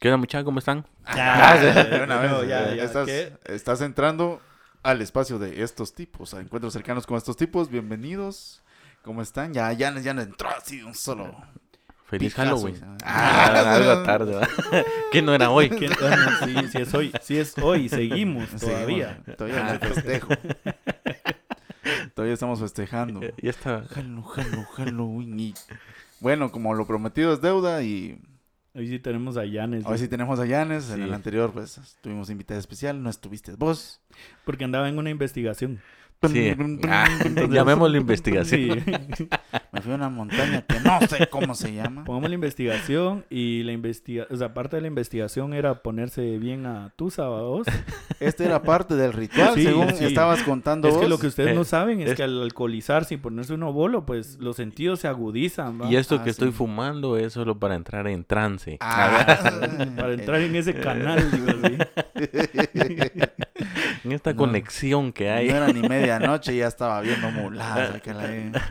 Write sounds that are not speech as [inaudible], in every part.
¿Qué onda, muchachos? ¿Cómo están? Ya, De una vez, ya, ya, estás, ¿qué? estás entrando al espacio de estos tipos, a encuentros cercanos con estos tipos. Bienvenidos. ¿Cómo están? Ya, ya, ya no entró así de un solo. Feliz. Halloween. Ah, Ah, algo tarde, ¿verdad? [laughs] que no era hoy. ¿Qué- bueno, sí, sí es hoy, sí es hoy, seguimos Sí, todavía. bueno, todavía no hay festejo. [laughs] todavía estamos festejando. Ya está. Halloween, Halloween, Halloween. y- Bueno, como lo prometido es deuda y Hoy sí tenemos a Yanes, hoy sí tenemos a Yanes. En Sí. el anterior, pues, tuvimos invitada especial. No estuviste vos. porque andaba en una investigación. Sí. Ah, [laughs] llamémosle investigación. Sí. [laughs] Me fui a una montaña que no sé cómo se llama. Pongamos la investigación y la investiga, o sea, parte de la investigación era ponerse bien a tu sábados. Este era parte del ritual, Sí, según sí. estabas contando Es que vos. lo que ustedes Eh, no saben es, es- que al alcoholizarse y ponerse uno bolo, pues los sentidos se agudizan, ¿va? Y esto Ah, que estoy fumando es solo para entrar en trance. Ah, [laughs] Para entrar en ese canal, digo así. En esta No. conexión que hay. No era ni medianoche ya estaba viendo muladas. acá la-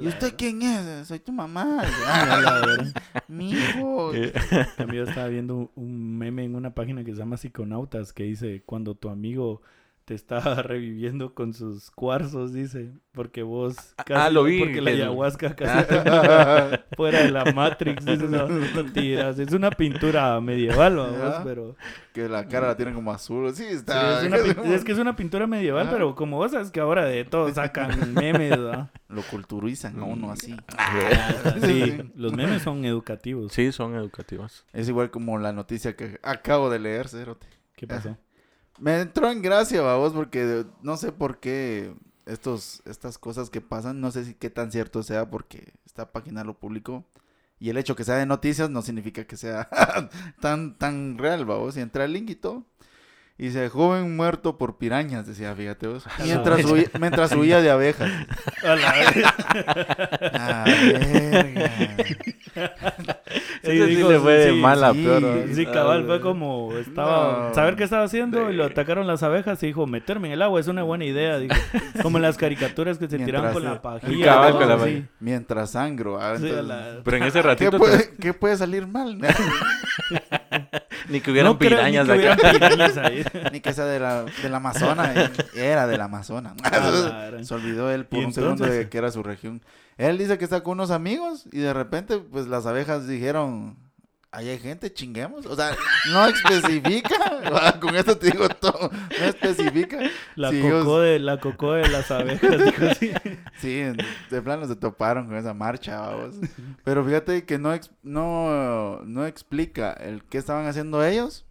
¿Y usted quién es? Soy tu mamá. [laughs] Mi hijo. Eh, También estaba viendo un meme en una página que se llama Psiconautas que dice cuando tu amigo te está [laughs] reviviendo con sus cuarzos, dice, porque vos ah, lo vi, porque la ayahuasca [laughs] casi [laughs] fuera de la Matrix, dice, no, es una pintura medieval, vamos, pero Que la cara la tiene como azul. Sí, sí, está. es, una pin- es que es una pintura medieval, Ah. pero como vos sabes que ahora de todo sacan memes, ¿verdad? Lo culturizan a uno así. Sí, los memes son educativos. Sí, son educativos. Es igual como la noticia que acabo de leer, Cerote. ¿Qué pasó? Me entró en gracia, babos, porque no sé por qué estos, estas cosas que pasan, no sé si qué tan cierto sea, porque esta página lo publicó. Y el hecho que sea de noticias no significa que sea [laughs] tan, tan real, babos. Y entré al link y todo. Y dice, joven muerto por pirañas, decía, fíjate vos. [laughs] Mientras huía, mientras huía de abejas. [laughs] A la verga. [laughs] Ese sí digo, le fue de sí, mal a sí, peor. ¿no? Sí, cabal, fue como estaba No. saber qué estaba haciendo y lo atacaron las abejas y dijo, meterme en el agua es una buena idea, dijo. Como en las caricaturas que se tiraban Mientras con se- la pajilla. Cabal, ¿no? con la Sí. pajilla. Mientras sangro. ah, Sí, entonces, la- Pero en ese ¿Qué ratito puede, qué puede salir mal? Ni que hubieran No creo ni pirañas que acá. hubieran pirañas ahí. [laughs] Ni que sea de la, del Amazonas. eh, Era del Amazonas. La. [laughs] Se olvidó él por ¿Y un segundo de que era su región. Él dice que está con unos amigos y de repente, pues las abejas dijeron: Ahí hay gente, chinguemos. O sea, no especifica. [laughs] Ah, con esto te digo todo. No especifica. La Sí, cocó ellos- de la cocó de las abejas, dijo así. [laughs] Sí, de plano se toparon con esa marcha, vamos. Pero fíjate que no, no, no explica el qué estaban haciendo ellos,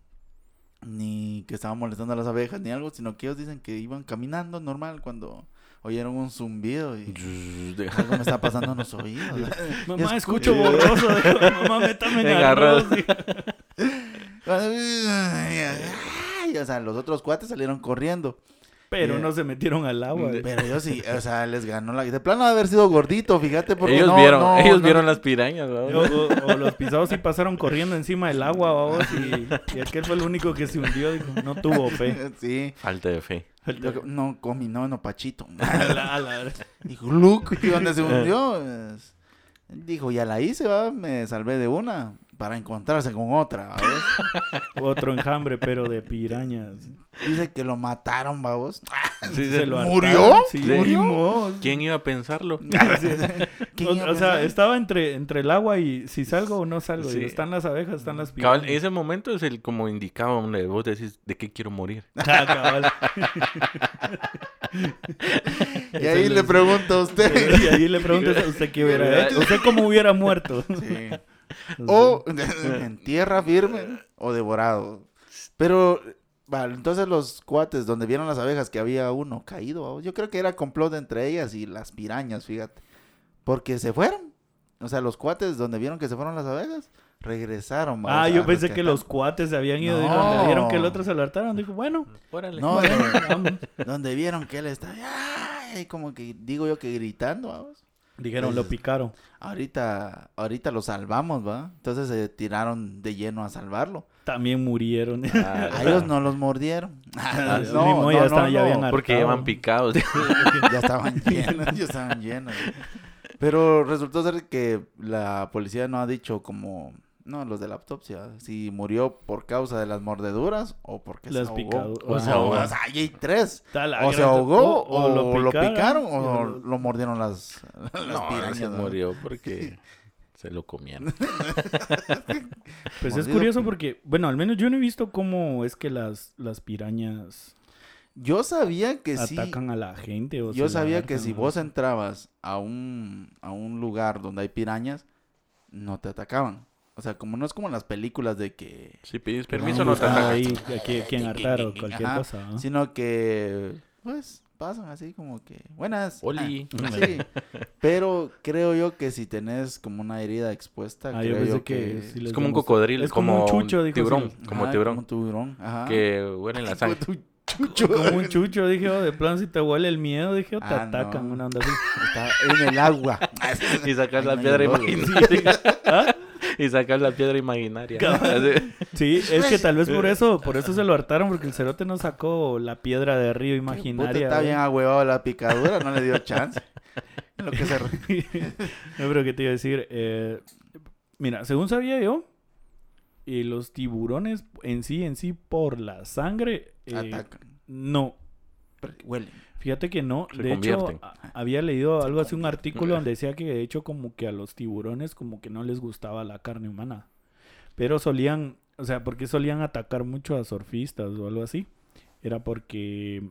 ni que estaban molestando a las abejas, ni algo, sino que ellos dicen que iban caminando normal cuando oyeron un zumbido y algo me está [laughs] pasando en los oídos. [laughs] Mamá, escucho- escucho borroso. Mamá, métame en arroz. [laughs] Ay, o sea, los otros cuates salieron corriendo. Pero Yeah. no se metieron al agua. güey. Pero ellos sí, o sea, les ganó la... De plano de haber sido gordito, fíjate, porque ellos no- vieron, no- ellos no- vieron las pirañas, ¿no? O los pisados sí pasaron corriendo encima del agua, vamos, y, y aquel fue el único que se hundió, dijo, no tuvo fe. Sí. Falta de fe. No comí, no, no, Pachito. [laughs] La- la- [laughs] Dijo, Luke, ¿y dónde se hundió? Dijo, ya la hice, va, me salvé de una para encontrarse con otra, ¿va? [laughs] Otro enjambre, pero de pirañas. Dice que lo mataron. [laughs] Sí, Se lo ¿Murió? Sí, murió. ¿Quién iba a pensarlo? [laughs] ¿Quién O, iba a o sea, estaba entre, entre el agua y si salgo o no salgo. Sí. Digo, están las abejas, están las pirañas. Cabal, ese momento es el como indicaba donde vos decís de qué quiero morir. Ah, cabal. Y ahí le pregunto a usted. Y ahí le preguntas a usted qué hubiera hecho. ¿Usted cómo hubiera muerto? Sí. O en tierra firme o devorado. Pero, vale, entonces los cuates donde vieron las abejas que había uno caído, yo creo que era complot entre ellas y las pirañas, fíjate. Porque se fueron. O sea, los cuates donde vieron que se fueron las abejas, regresaron. Ah, O sea, yo pensé que los cuates se habían ido y donde vieron que el otro se lo hartaron. Dijo, bueno, Órale. No, bueno, [laughs] donde vieron que él estaba, ay, como que digo yo que gritando, vamos. Dijeron, lo picaron. Ahorita, ahorita lo salvamos, ¿va? Entonces se tiraron de lleno a salvarlo. También murieron. Ah, A ellos no los mordieron. [laughs] Ah, ya ya habían Porque llevan picados. [laughs] Ya estaban [laughs] llenos, ya estaban llenos. Pero resultó ser que la policía no ha dicho como No, los de la autopsia. Si murió por causa de las mordeduras o porque Las se ahogó. O, o se ahogó. O sea, ahí hay tres. O se ahogó o, lo, picaron, o lo- lo mordieron las, las No, pirañas. se ¿no? murió [laughs] porque se lo comieron. [laughs] Pues es curioso porque, bueno, al menos yo no he visto cómo es que las, las pirañas Yo sabía que sí. atacan a la gente. O Yo sabía que si vos entrabas a un, a un lugar donde hay pirañas, no te atacaban. O sea, como no es como en las películas de que... Si pides permiso, van no te ahí a quien, quien [laughs] hartar o cualquier Ajá, cosa. ¿no? Sino que, pues, pasan así como que... Buenas. Oli. Ah, sí. Pero creo yo que si tenés como una herida expuesta, Ah, yo creo pensé yo que que... les Es como un cocodrilo, Es como un chucho, dijo tiburón, sí. como Ajá, tiburón, Como un tiburón, ajá. que huele en la [laughs] sangre. Como [laughs] chucho. Como un chucho, dije, oh, de plan, si te huele el miedo, dije, oh, te Ah, atacan, no. una onda así. Está en el agua. Y sacas la piedra no, imaginaria. ¿Ah? Y sacas la piedra imaginaria. [laughs] Sí, es que tal vez por eso, por eso se lo hartaron, porque el cerote no sacó la piedra de río Puta, imaginaria. está bien ahuevado la picadura, no le dio chance. [laughs] Lo que se... [laughs] no, pero ¿qué te iba a decir? Eh, mira, según sabía yo, y los tiburones en sí, en sí, por la sangre, eh, Atacan. no. Porque huelen. Fíjate que no. Se de hecho, a- había leído algo así, un artículo donde [clears throat] decía que de hecho como que a los tiburones como que no les gustaba la carne humana. Pero solían, o sea, porque solían atacar mucho a surfistas o algo así. Era porque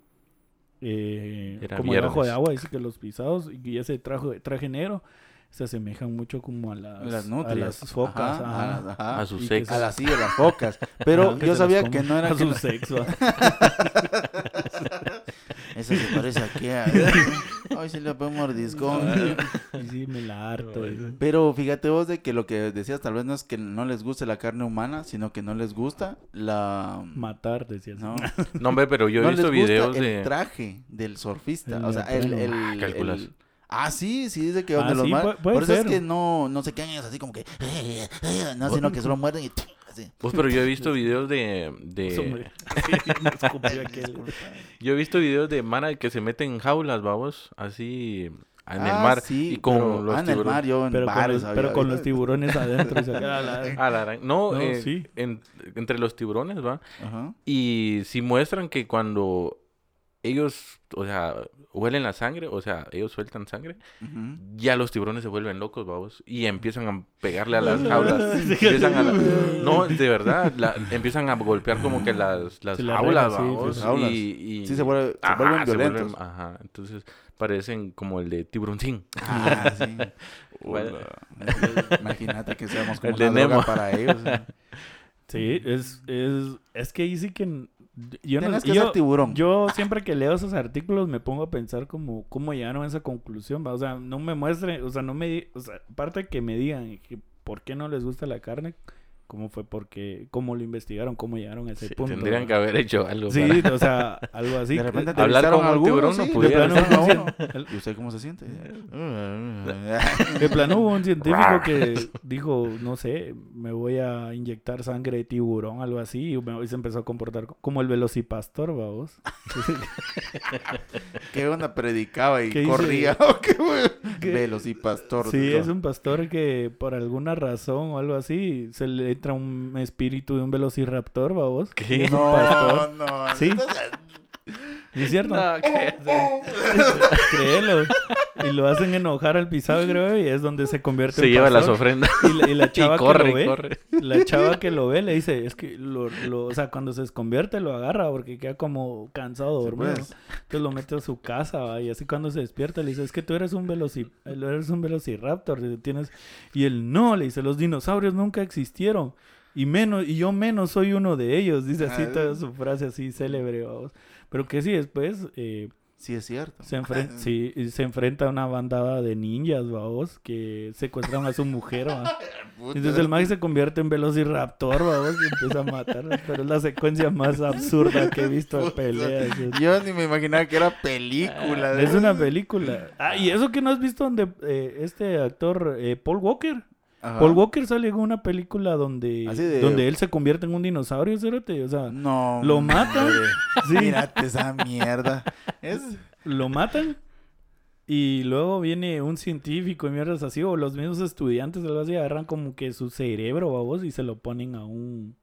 eh, Era como debajo de viernes. agua dice que los pisados y ese traje, traje negro se asemejan mucho como a las, Las a las focas. Ajá, ajá. a las- ajá. A su Y que sexo. A las sí, a las focas. [laughs] Pero yo sabía que no era a que su sexo. [laughs] [laughs] Eso se parece aquí a... [laughs] Ay, sí le pongo mordiscón. [laughs] sí, me la harto. Pero fíjate vos de que lo que decías tal vez no es que no les guste la carne humana, sino que no les gusta la... Matar, decías. No, No, hombre, pero yo he no visto les gusta videos el de... traje del surfista. El o sea, el... el, Ah, calculas. el- Ah, sí, sí, dice que Ah, donde los sí, puede- puede Por eso ser. es que no, no se quedan ellos así como que... [laughs] No, sino que solo muerden y... Así. Pues, pero yo he visto [laughs] videos de... de... [laughs] Yo he visto videos de Mara que se meten en jaulas, vamos, así en el Ah, mar sí, y con pero- los ah, en el tiburones. mar, yo en Pero, con los, pero con los tiburones adentro. y se la- No, No, eh, sí. en- entre los tiburones, va. Ajá. Y si muestran que cuando ellos, o sea, huelen la sangre, o sea, ellos sueltan sangre, ya los tiburones se vuelven locos, vamos, y empiezan a pegarle a las [laughs] jaulas. empiezan a la- No, de verdad, la- empiezan a golpear como que las, las Sí, las jaulas, sí, vamos, jaulas. y, y- Sí, se, vuelve- se Ajá, vuelven se vuelven- violentos. ajá, entonces parecen como el de tiburoncín. Ah, sí. [laughs] Bueno. Imagínate que seamos como El de droga Nemo. para ellos. ¿eh? [laughs] Sí, es, es, es que ahí sí que... Yo, no, que yo, ser tiburón. yo siempre que leo esos artículos me pongo a pensar como cómo llegaron a esa conclusión, ¿va? o sea, no me muestre, o sea, no me, o sea, aparte que me digan que por qué no les gusta la carne, cómo fue porque, cómo lo investigaron, cómo llegaron a ese Sí, punto. tendrían que haber hecho algo. Sí, para- o sea, algo así. de repente Hablar entrevistaron como a un alguno, tiburón no de plano. El- [laughs] ¿Y usted cómo se siente? [laughs] De plano hubo un científico que dijo, no sé, me voy a inyectar sangre de tiburón, algo así, y, me- y se empezó a comportar co- como el velocipastor, vamos. [laughs] ¿Qué onda predicaba y ¿Qué corría? ¿O qué, güey? ¿Qué? Velos y pastor. Sí, es un pastor que por alguna razón o algo así se le entra un espíritu de un velociraptor, vamos. ¿Qué? No, pastor. no. Sí. ¿Sí [laughs] ¿Es cierto? No, ¿qué? [laughs] Créelo. Y lo hacen enojar al pisado, creo, y es donde se convierte Se en lleva las ofrendas Y la, y la [laughs] chava y corre, que lo ve, corre. la chava que lo ve le dice, es que lo, lo- o sea, cuando se desconvierte lo agarra porque queda como cansado, Sí, dormido. pues. Entonces lo mete a su casa, ¿va? y así cuando se despierta le dice, es que tú eres un veloci eres un velociraptor, y tienes y él no, le dice, los dinosaurios nunca existieron. Y menos, y yo menos soy uno de ellos, dice así Ah. toda su frase así célebre, vamos. Pero que sí, después eh, Sí, es cierto. se, enfren- [laughs] sí, se enfrenta a una bandada de ninjas, vamos, que secuestraron a su mujer, ¿va? [laughs] Entonces el Mike se convierte en velociraptor, vamos, y empieza a matarlos. Pero es la secuencia más absurda que he visto de peleas. Yo ni me imaginaba que era película. es una película. Ah, y eso que no has visto donde eh, este actor, eh, Paul Walker. Ajá. Paul Walker sale en una película donde, de- donde él se convierte en un dinosaurio, cerote. O sea, No. ¿Lo matan? [laughs] Sí. Mírate esa mierda. Es... lo matan Y luego viene un científico y mierdas así, o los mismos estudiantes, algo así, agarran como que su cerebro, babos, y se lo ponen a un.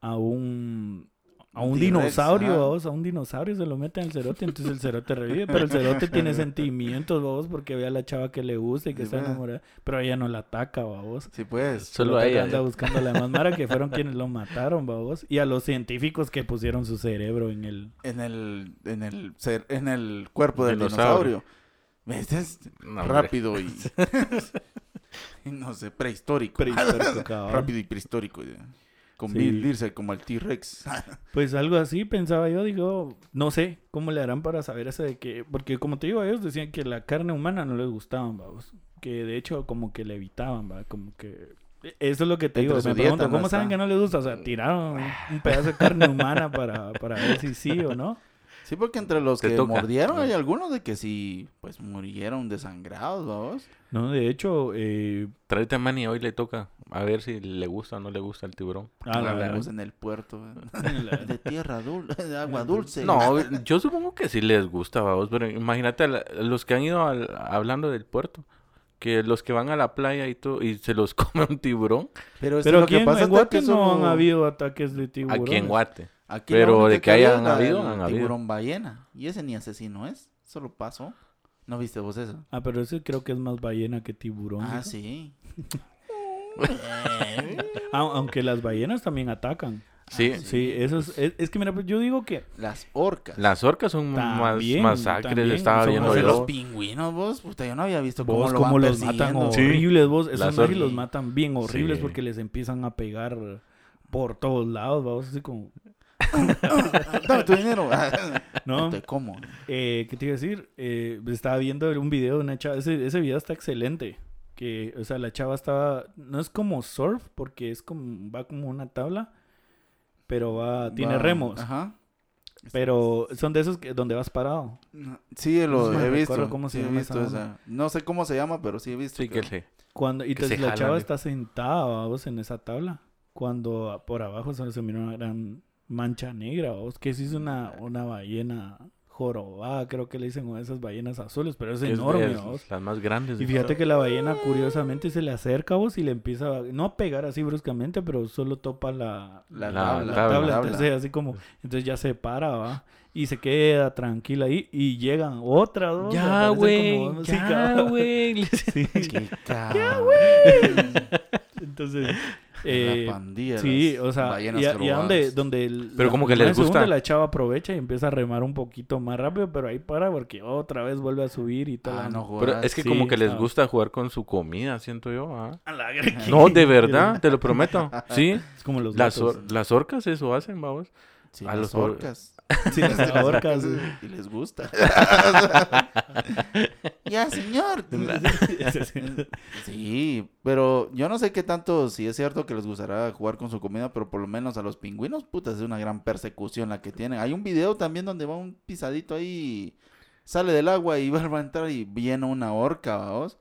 a un. A un T-Rex, dinosaurio, ajá. babos, a un dinosaurio se lo meten al cerote, entonces el cerote revive, pero el cerote tiene [laughs] sentimientos, babos, porque ve a la chava que le gusta y que Sí, está pues. enamorada, pero ella no la ataca, babos. Sí, pues. Solo a Solo ella. anda buscando a la más mara que fueron [laughs] quienes lo mataron, babos, y a los científicos que pusieron su cerebro en el. En el, en el, ser- en el cuerpo del Dinosaurio. dinosaurio. Es No, rápido [laughs] y, no sé, prehistórico. Prehistórico, rápido y prehistórico. ya. Con Sí. Como el T-Rex. [laughs] Pues algo así pensaba yo, digo, no sé cómo le harán para saber eso de que, porque como te digo, ellos decían que la carne humana no les gustaban, vamos, que de hecho como que le evitaban, va, como que eso es lo que te Entre digo, me pregunto, no ¿cómo saben está. que no les gusta? O sea, tiraron un pedazo de carne humana para, para ver si sí o no. Sí, porque entre los Te que toca. mordieron hay algunos de que sí, pues murieron desangrados, vamos. No, de hecho, eh, Tráete a Manny, hoy le toca. A ver si le gusta o no le gusta el tiburón. ah, la Hablamos verdad, en el puerto. [laughs] de tierra dulce, de [laughs] agua dulce. No, yo supongo que sí les gusta, vamos. Pero imagínate a la- los que han ido al- hablando del puerto. Que los que van a la playa y todo, y se los [laughs] come un tiburón. Pero, es Pero lo aquí que en, pasa en es de Guate que no han habido ataques de tiburones. Aquí en Guate. Aquí Pero de que hayan habido, han habido. Tiburón ballena. Y ese ni asesino es. Solo pasó. ¿No viste vos eso? Ah, pero ese creo que es más ballena que tiburón. Ah, sí. [laughs] Aunque las ballenas también atacan. Sí. Ah, Sí, eso es, es, es que mira, pues yo digo que Las orcas. Las orcas son más También, masacres, también, estaba viendo masacres. los pingüinos, vos. Puta, yo no había visto cómo vos lo van los matan. Sí. horribles, vos, esos or- los matan bien horribles Sí. porque les empiezan a pegar por todos lados, vamos, así como, [laughs] Dame tu dinero. [laughs] no, Te como. eh, ¿qué te iba a decir? Eh, estaba viendo un video de una chava, ese, ese video está excelente, que, o sea, la chava estaba, no es como surf, porque es como, va como una tabla, pero va, tiene Va- remos, Ajá. pero son de esos que, donde vas parado. No, Sí, lo No he visto. cómo se sí he llama visto esa esa. No sé cómo se llama, pero sí he visto. Sí, que. Cuando, y Que entonces se la chava está sentada, vamos, en esa tabla. Cuando por abajo solo se mira una gran mancha negra, vamos, que sí es una, una ballena jorobada, creo que le dicen una de esas ballenas azules, pero es Es- enorme, vamos. las más grandes. Y fíjate que la ballena curiosamente se le acerca a vos y le empieza, a- no a pegar así bruscamente, pero solo topa la, La, La tabla. la tabla. tabla, entonces así como, entonces ya se para, va. Y se queda tranquila ahí y llegan otra, dos. Ya, güey. como dos, sí, Ya, güey. [laughs] Entonces, [laughs] La eh, pandilla. sí, o sea, y, a- y a donde, donde el- Pero la como que les gusta. la chava aprovecha y empieza a remar un poquito más rápido, pero ahí para porque otra vez vuelve a subir y todo. Ah, no Pero es que Sí, como que les gusta jugar con su comida, siento yo. ¿ah? La No, de verdad, te lo prometo. [laughs] Sí, Es como los las, gatos. or- las orcas eso hacen, vamos. Sí, a las los or- orcas. Las [laughs] ahorcas. Y les gusta. [laughs] ya, señor. Sí, pero yo no sé qué tanto, si es cierto que les gustará jugar con su comida, pero por lo menos a los pingüinos, puta, es una gran persecución la que tienen. Hay un video también donde va un pisadito ahí, sale del agua y [laughs] va a entrar y viene una orca, vamos.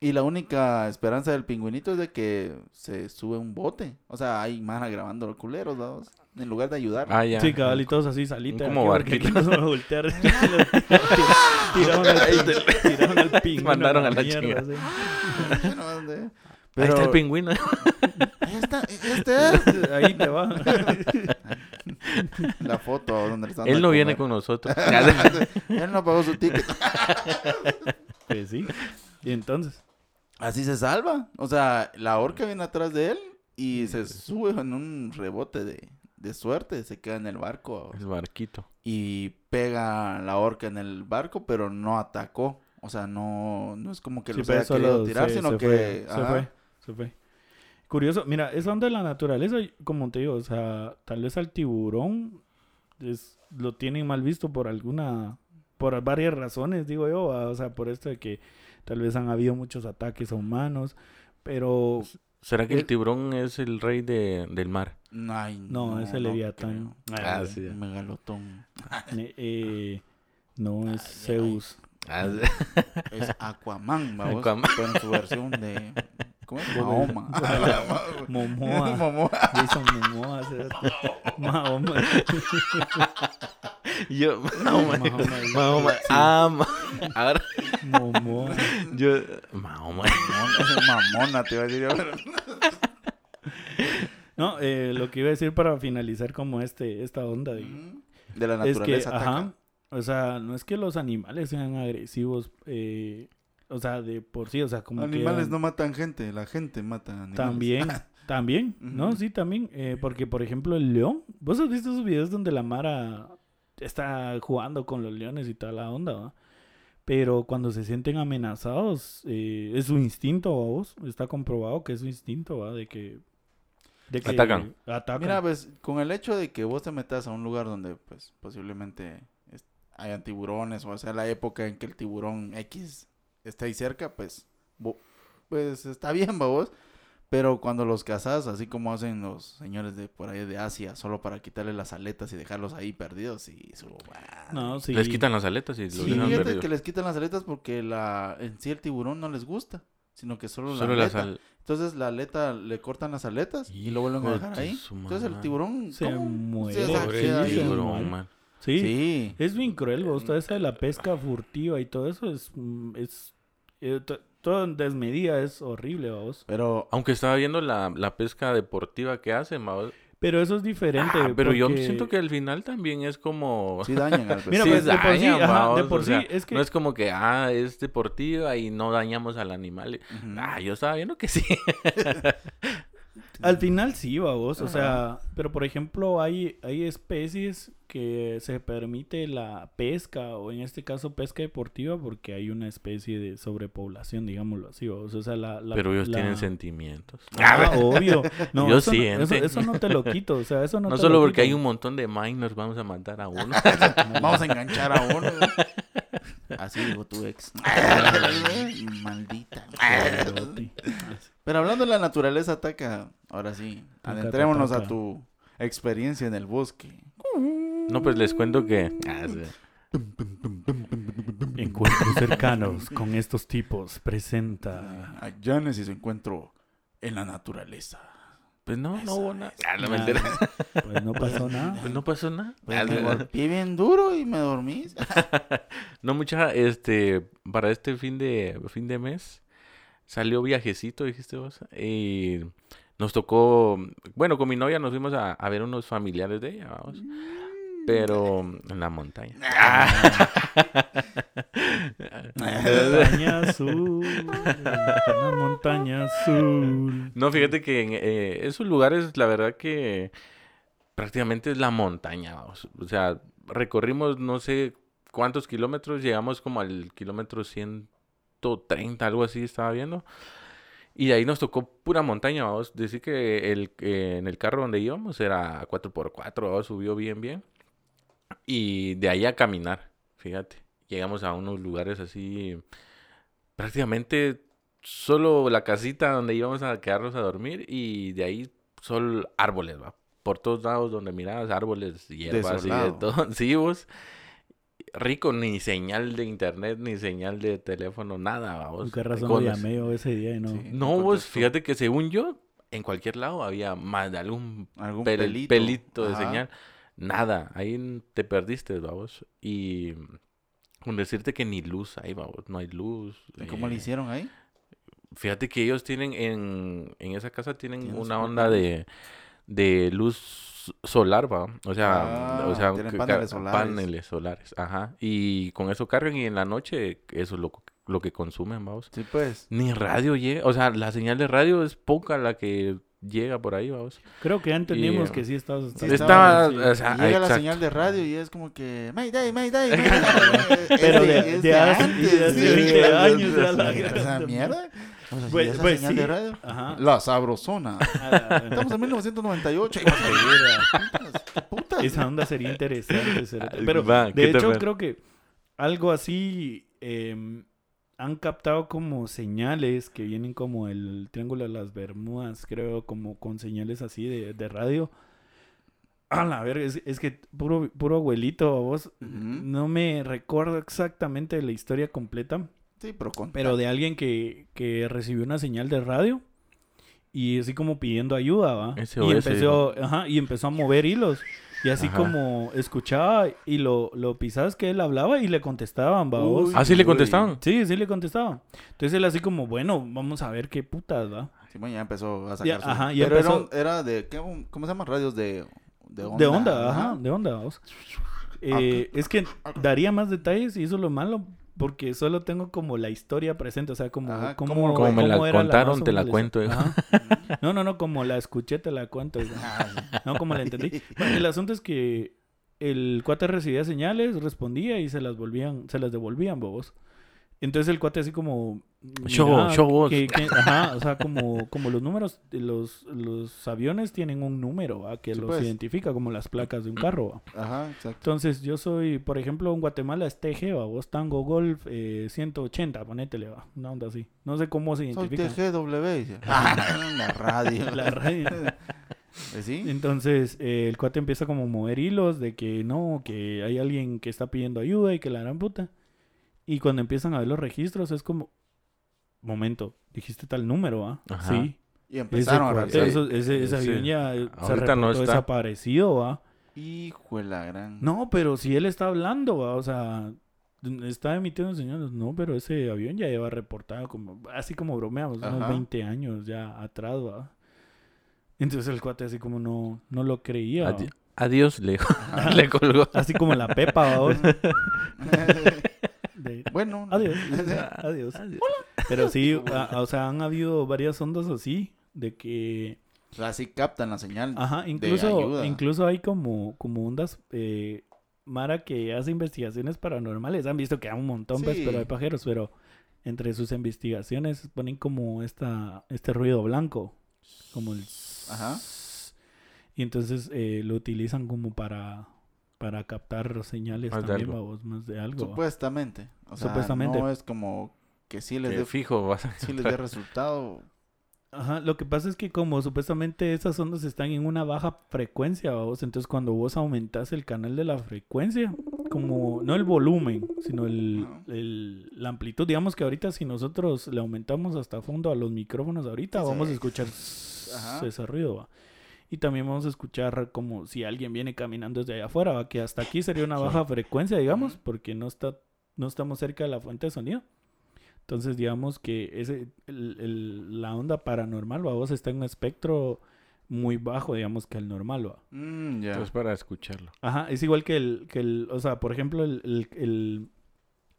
Y la única esperanza del pingüinito es de que se sube un bote. O sea, hay mana grabando los culeros, vamos. En lugar de ayudar. Ah, ya. Sí, cabalitos así, salita. Como barquito. nos a voltear. [laughs] tiraron al, tiraron al pingüino Mandaron a la mierda, ¿dónde? [laughs] Ahí Pero está el pingüino. ahí está, este es. Ahí te va. [laughs] La foto donde están Él no viene con nosotros. Él no pagó su ticket. Pues sí. Y entonces. Así se salva. O sea, la orca viene atrás de él y se sube en un rebote de, de suerte. Se queda en el barco El barquito. y pega la orca en el barco, pero no atacó. O sea, no, no es como que Sí, los haya solo querido tirar, se- sino se que... fue, se fue, se fue. Curioso, mira, esa onda de la naturaleza, como te digo, o sea, tal vez al tiburón es, lo tienen mal visto por alguna, por varias razones, digo yo, ¿va? o sea, por esto de que tal vez han habido muchos ataques a humanos, pero ¿Será que el tiburón es el rey de, del mar? Ay, no, es el Leviatán. Ah, sí. Megalotón. Eh, eh, no es [laughs] Zeus. Ah, Es Aquaman, vamos. Aquaman. Pero en su versión de... ¿Cómo es? Mahoma. [laughs] Momoa. [laughs] Momoa. Jason Momoa. Mahoma. Yo, [laughs] Mahoma. Mahoma, ama. [laughs] Ahora, Momo. [laughs] yo... Mahoma. Mamona, te iba a decir. No, eh, lo que iba a decir para finalizar como este, esta onda de, De la es que, naturaleza ataca. ajá, o sea, no es que los animales sean agresivos, eh, o sea, de por sí, o sea, como Animales no matan gente, la gente mata animales. También, también, ¿no? Sí, también. eh, porque, por ejemplo, el león. ¿Vos has visto esos videos donde la Mara está jugando con los leones y toda la onda, va? Pero cuando se sienten amenazados, eh, es su instinto, ¿va vos. Está comprobado que es su instinto, ¿va? De que... De que Atacan. Atacan. Mira, pues, con el hecho de que vos te metas a un lugar donde, pues, posiblemente hayan tiburones, o sea, la época en que el tiburón X está ahí cerca, pues, bo- pues, está bien, ¿va vos. Pero cuando los cazas, así como hacen los señores de por ahí de Asia, solo para quitarle las aletas y dejarlos ahí perdidos, y su... no, sí. Les quitan las aletas y los Sí, dejan perdidos. que les quitan las aletas porque la en sí el tiburón no les gusta, sino que solo, Solo la las aleta. al... Entonces la aleta le cortan las aletas y lo vuelven a dejar de ahí. Entonces el tiburón Se ¿cómo? muere. o sea, Pobre tiburón, muere. man. Sí. Sí. Es bien cruel, vos. Toda esa de la pesca furtiva y todo eso es... mm, es eh, todo en desmedida es horrible, vos. Pero Aunque estaba viendo la, la pesca deportiva que hacen, ma, Pero eso es diferente. Ah, pero yo siento que al final también es como... sí dañan al [laughs] Mira, Sí pues, de por sí, dañan, ajá, de por o sea, sí, es que- No es como que, ah, es deportiva y no dañamos al animal. Ah, yo estaba viendo que sí. [laughs] Al final sí, vos, o sea, pero por ejemplo hay, hay especies que se permite la pesca, o en este caso pesca deportiva, porque hay una especie de sobrepoblación, digámoslo así, vos, o sea, la... la- Pero ellos la- tienen sentimientos. Ah, [laughs] obvio. No, Ellos eso, no- eso, no te lo quito, o sea, eso no, No, te solo lo porque quito. hay un montón de minors vamos a matar a uno. [laughs] Vamos a enganchar a uno. [laughs] Así dijo tu ex. Maldita. Cerote. Pero hablando de la naturaleza ataca, ahora sí, Taca, adentrémonos taca. a tu experiencia en el bosque. No, pues les cuento que... ah, sí. Encuentros cercanos con estos tipos presenta... A Janes y su encuentro en la naturaleza. Pues no, no hubo nada. Ah, no, mentira. Pues no pasó nada. Pues [laughs] no pasó nada. Pues Ah, me no. golpeé bien duro y me dormí. [laughs] No mucha, este, para este fin de fin de mes salió viajecito, dijiste vos, y nos tocó, bueno, con mi novia nos fuimos a, a ver unos familiares de ella, vamos, pero en la montaña. [laughs] Montaña azul, una montaña azul. No, fíjate que en eh, esos lugares, la verdad que prácticamente es la montaña, vamos. O sea, recorrimos no sé cuántos kilómetros, llegamos como al kilómetro 130, algo así estaba viendo. Y de ahí nos tocó pura montaña, vamos. Decir que el, que en el carro donde íbamos era 4x4, vamos, subió bien, bien. Y de ahí a caminar, fíjate. Llegamos a unos lugares así, prácticamente solo la casita donde íbamos a quedarnos a dormir y de ahí solo árboles, va. Por todos lados donde mirabas árboles, hierbas y de todo. [laughs] Sí, vos. Rico, ni señal de internet, ni señal de teléfono, nada, vamos. ¿Por qué razón Con lo llamé yo ese día y no? Sí. No, vos, fíjate que según yo, en cualquier lado había más de algún Algún pel- pelito. pelito, de Ajá. señal. Nada, ahí te perdiste, vamos. Y con decirte que ni luz hay, vamos, no hay luz. ¿Y ¿Cómo le eh, hicieron ahí? Fíjate que ellos tienen en, en esa casa tienen una onda de, de luz solar, va. O sea, Ah, o sea, paneles solares. paneles solares, ajá. Y con eso cargan y en la noche eso es lo, lo que consumen, vamos. Sí, pues. Ni radio llega, o sea, la señal de radio es poca la que llega por ahí, vamos. Creo que ya entendimos Y, que sí estás... Sí, Estaba, sí. o sea, llega la exacto. señal de radio y es como que Mayday, Mayday, [laughs] Mayday. Pero de, es de hace, antes, de hace sí. 20 años la Esa mierda. O sea, Pues- esa pues señal sí. de radio. Ajá. La sabrosona. [laughs] Ah, Estamos en 1998. Putas, putas. Esa onda sería interesante. Ay, Pero va, ¿qué de hecho creo que algo así em, han captado como señales que vienen como el Triángulo de las Bermudas, creo, como con señales así de, de radio. A la verga, es, es que puro, puro abuelito, vos. No me recuerdo exactamente la historia completa, Sí, pero con pero de alguien que, que recibió una señal de radio y así como pidiendo ayuda, ¿va? Y empezó, ajá, y empezó a mover hilos. Y así Ajá. como escuchaba y lo, lo pisabas que él hablaba y le contestaban. Uy. ¿Ah, sí le contestaban? Sí, sí le contestaban. Entonces él así como, bueno, vamos a ver qué putas, ¿va? Simón ya empezó a Ya, sacar su- ajá, ya Pero era, empezó- un- era de... ¿qué, un- ¿Cómo se llaman? Radios de... De onda. De onda, ajá, de onda, vamos. Eh, es que daría más detalles y eso es lo malo, porque solo tengo como la historia presente, o sea, como, Ajá, cómo, ¿cómo- Como me la contaron, te la cuento. Ajá. No, no, no, como la escuché, te la cuento. Ah, sí. No, como la entendí. Bueno, el asunto es que el cuate recibía señales, respondía y se las volvían, se las devolvían, bobos. Entonces el cuate así como... Show, show que- que- ajá, o sea, como, como los números, los, los aviones tienen un número, ¿va? Que Sí, los pues. identifica como las placas de un carro, ¿va? Ajá, exacto. Entonces, yo soy, por ejemplo, en Guatemala es TG, ¿va? Vos Tango Golf eh, 180, ponétele, va. Una onda así. No sé cómo se Soy identifica. TGW. dice. [laughs] Ah, [laughs] la radio. La radio. [laughs] Eh, ¿Sí? Entonces, eh, el cuate empieza como a mover hilos de que no, que hay alguien que está pidiendo ayuda y que la gran puta. Y cuando empiezan a ver los registros es como, momento, dijiste tal número, ¿ah? Sí. Y Ese, empezaron a revisar. eso- ese, ese Sí. avión ya eh, se no está. desaparecido, ¿va? Hijo de la gran. No, pero si él está hablando, ¿va? o sea, está emitiendo señales, no, pero ese avión ya lleva reportado como, así como bromeamos, unos Ajá. 20 años ya atrás, ¿va? Entonces el cuate así como no, no lo creía. Adi- Adiós, le, [laughs] le colgó. Así como la Pepa, ¿va? [laughs] De- [laughs] bueno. Adiós. [laughs] [laughs] Adiós. Pero sí, a- o sea, han habido varias ondas así, de que O sea, sí captan la señal. Ajá, de incluso, ayuda. incluso hay como, como ondas, eh, Mara que hace investigaciones paranormales. Han visto que hay un montón, pues, Sí. pero hay pajeros, pero entre sus investigaciones ponen como esta, este ruido blanco, como el... Ajá. Y entonces eh, lo utilizan como para, para captar señales Más de también, algo. babos, más de algo. Supuestamente. O sea, Supuestamente. no es como que sí les dé fijo, [laughs] vas a sí les dé resultado. Ajá, lo que pasa es que como supuestamente esas ondas están en una baja frecuencia, vos, entonces cuando vos aumentas el canal de la frecuencia, como no el volumen, sino el, el- la amplitud, digamos que ahorita si nosotros le aumentamos hasta fondo a los micrófonos ahorita, Sí. vamos a escuchar Ajá. ese ruido, ¿va? Y también vamos a escuchar como si alguien viene caminando desde allá afuera, ¿va? que hasta aquí sería una Sí. baja frecuencia, digamos, porque no está no estamos cerca de la fuente de sonido. Entonces, digamos que ese, el- el- la onda paranormal, ¿va? vos está en un espectro muy bajo, digamos, que el normal, ¿va? Mm, ya. Entonces para escucharlo. Ajá, es igual que el, que el o sea, por ejemplo, el, el, el-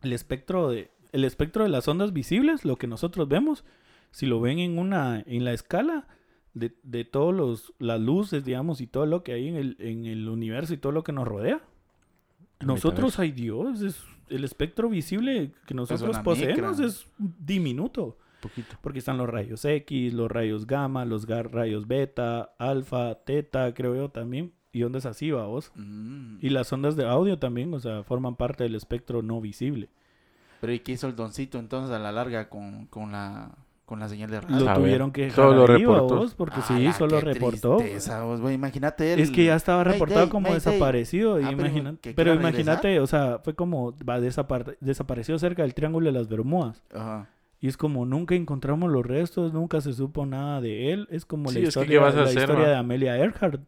el espectro de, el espectro de las ondas visibles, lo que nosotros vemos, si lo ven en una, en la escala de, de todos los, las luces, digamos, y todo lo que hay en el, en el universo y todo lo que nos rodea, nosotros hay Dios, es el espectro visible que nosotros poseemos micra. es diminuto. Poquito. Porque están los rayos X, los rayos gamma, los rayos beta, alfa, teta, creo yo también. Y ondas así, vos. Mm. Y las ondas de audio también, o sea, forman parte del espectro no visible. Pero ¿y qué hizo el doncito entonces a la larga con, con la con la señal de radio? Lo A ver, tuvieron que solo dejar ahí, reportó. vos, porque sí, Ala, solo qué reportó. tristeza, vos, güey, imagínate. Es que ya estaba reportado como desaparecido. Ah, que pero imagínate, o sea, fue como va, desapar- desapareció cerca del Triángulo de las Bermudas. Ajá. Y es como nunca encontramos los restos, nunca se supo nada de él. Es como Sí, la es que, historia, ¿qué vas a la hacer, historia de Amelia Earhart.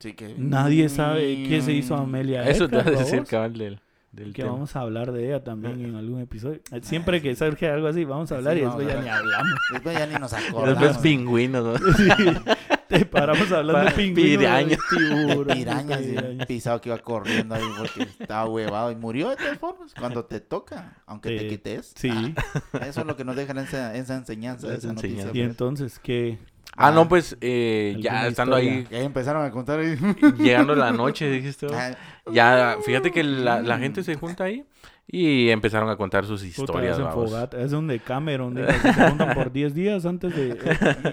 Sí que... Nadie sabe qué se hizo a Amelia Eso te Earhart. va a decir cabal del que tema. vamos a hablar de ella también en algún episodio. [laughs] Siempre que surge algo así, vamos a hablar Sí, y después ya ni hablamos. [laughs] Después ya ni nos Después acordamos. pingüinos, ¿no? [laughs] Te paramos hablando de Pa- pingüinos, pirañas. tiburones, Pirañas, pisado que iba corriendo ahí porque estaba huevado y murió de todas formas cuando te toca, aunque te Sí. quites. Sí. Ah, eso es lo que nos dejan esa, esa enseñanza, Esa esa noticia. enseñanza. Y pues. entonces, ¿qué? Ah, no, pues eh, ya ¿Alguna estando historia? ahí, Y ahí empezaron a contar ahí. [laughs] llegando la noche, dijiste. Ah, Ya, fíjate que la, la gente se junta ahí y empezaron a contar sus Puta, historias, hacen vamos. Es un Decameron, digo, [laughs] que se juntan por 10 días antes de...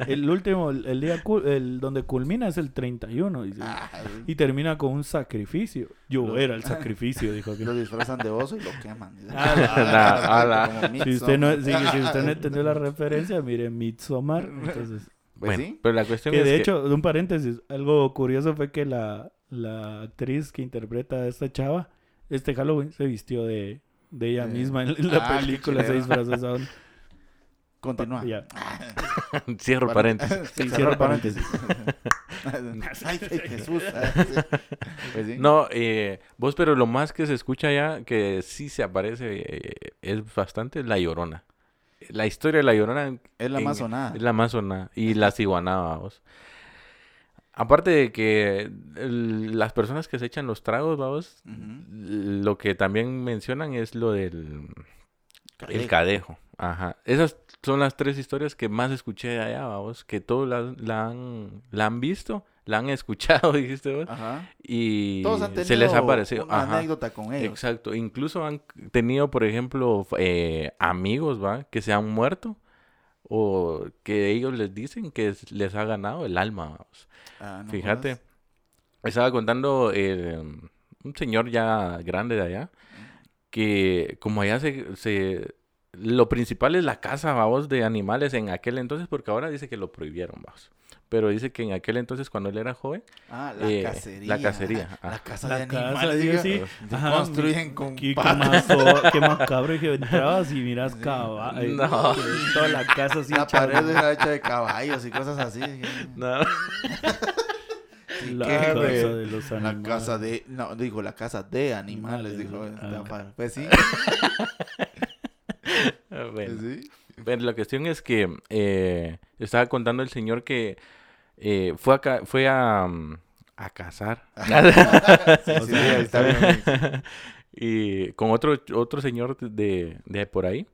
El, el último, el, el día el, donde culmina es el 31, dice. ah, Y termina con un sacrificio. Yo Lo- era el [laughs] sacrificio, dijo aquel. lo disfrazan de oso y lo queman. Ah, Si usted, no, si, si usted no entendió la referencia, mire Midsommar. Entonces, Pues bueno, sí. pero la cuestión que es de que hecho, un paréntesis, algo curioso fue que la, la actriz que interpreta a esta chava, este Halloween, se vistió de, de ella De- misma en la [laughs] Ah, película, se disfrazó esa onda. Continúa. Ya. [laughs] [laughs] Cierro paréntesis. Sí, cierra paréntesis. Ay, ay, Jesús. Pues sí. No, eh, vos, pero lo más que se escucha ya, que sí se aparece, eh, es bastante La Llorona. La historia de La Llorona Es la en- más sonada. es la más sonada. Y la ciguanaba, vos. Aparte de que el- las personas que se echan los tragos, vamos, lo que también mencionan es lo del el Cadejo. cadejo. Ajá. Esas son las tres historias que más escuché de allá, vamos, que todos la, la han, la han visto, la han escuchado, [laughs] dijiste vos, Ajá. y Todos han tenido se les ha parecido. una Ajá. anécdota con ellos. Exacto. Incluso han tenido, por ejemplo, eh, amigos, ¿va? Que se han muerto o que ellos les dicen que es- les ha ganado el alma, vamos. Ah, no Fíjate, jodas. estaba contando eh, un señor ya grande de allá, que como allá se, se- Lo principal es la caza, vamos, de animales en aquel entonces, porque ahora dice que lo prohibieron, vamos. Pero dice que en aquel entonces, cuando él era joven, Ah, la eh, cacería. la cacería, La casa La de casa, animales. digo, sí. Ajá, construyen con Qué, mazo- qué macabro [laughs] y que entrabas y miras Sí. caballos. No. Toda la casa así. La hecha- pared era hecha de caballos y cosas así. No. [laughs] La ¿Qué, casa de los La animales. casa de... No, dijo la casa de animales, Animales, dijo. La Pues sí. [laughs] Bueno. pues sí. Pero la cuestión es que eh, estaba contando el señor que eh, fue a, fue a, mm, a cazar. [laughs] [laughs] Sí, O sí, sea, ahí está bien. [laughs] y con otro, otro señor de, de por ahí.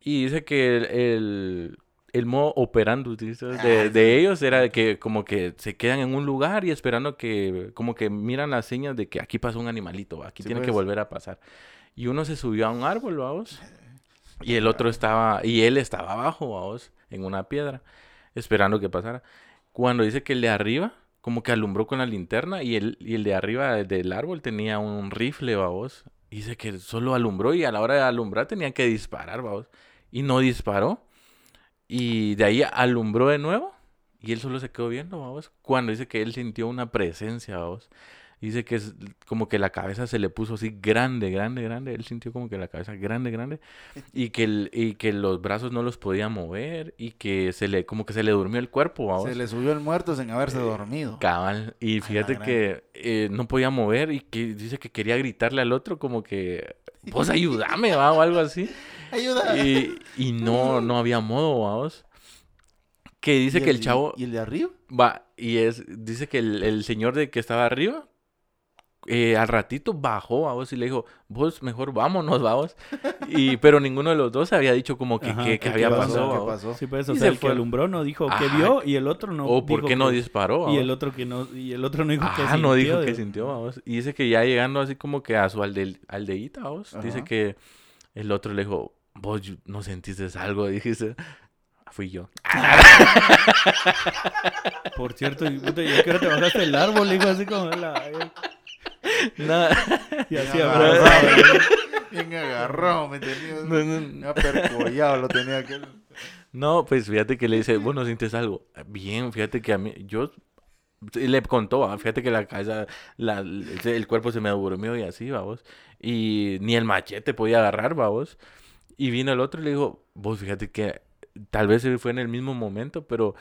Y dice que el, el, el modo operando de, Ah, de ellos era que como que se quedan en un lugar y esperando que, como que miran las señas de que aquí pasó un animalito, aquí Sí, tiene que pues. volver a pasar. Y uno se subió a un árbol, vamos. Y el otro estaba, y él estaba abajo, vamos, en una piedra, esperando que pasara. Cuando dice que el de arriba, como que alumbró con la linterna, y el, y el de arriba del árbol tenía un rifle, vamos. Dice que solo alumbró, y a la hora de alumbrar tenía que disparar, vamos. Y no disparó. Y de ahí alumbró de nuevo, y él solo se quedó viendo, vamos. Cuando dice que él sintió una presencia, vamos. Dice que es como que la cabeza se le puso así grande, grande, grande. Él sintió como que la cabeza grande, grande. [laughs] Y que, el- y que los brazos no los podía mover. Y que se le, como que se le durmió el cuerpo, vamos. Se le subió el muerto sin haberse dormido. Cabal. Y fíjate que eh, no podía mover y que dice que quería gritarle al otro como que, [laughs] pues ayúdame, va, o algo así. ¡Ayuda! Y, y no, [laughs] no había modo, vamos. Que dice ¿Y que el chavo ¿Y el de arriba? va, y es, dice que el, el señor de que estaba arriba, eh, al ratito bajó, vamos, y le dijo, vos mejor vámonos, vamos. Y, pero ninguno de los dos había dicho como que, Ajá, que, que ¿qué había pasó? pasado, ¿Qué pasó? Sí, pues, Y o se sea, el que fue. alumbró no dijo que Ajá. vio y el otro no O por dijo qué no que- disparó, Y el otro que no y el otro no dijo que Ah, no dijo sintió, que sintió, vamos. Y dice que ya llegando así como que a su alde, aldeíta, vamos. Dice Ajá. que el otro le dijo, vos yo- no sentiste algo, [laughs] dijiste. "Ah, Fui yo. Por cierto, y, puta, ¿y a qué hora te bajaste del árbol? Dijo así como la... No, [laughs] Y así Bien abrazado. agarrado, Bien agarrado, me tenía. no, no, Me ha percollado, lo tenía aquel. No, pues fíjate que le dice, vos no sientes algo. Bien, fíjate que a mí, yo le contó, ah, fíjate que la cabeza, la, el, el cuerpo se me durmió y así, vamos. Y ni el machete podía agarrar, vamos. Y vino el otro y le dijo, vos fíjate que tal vez fue en el mismo momento, pero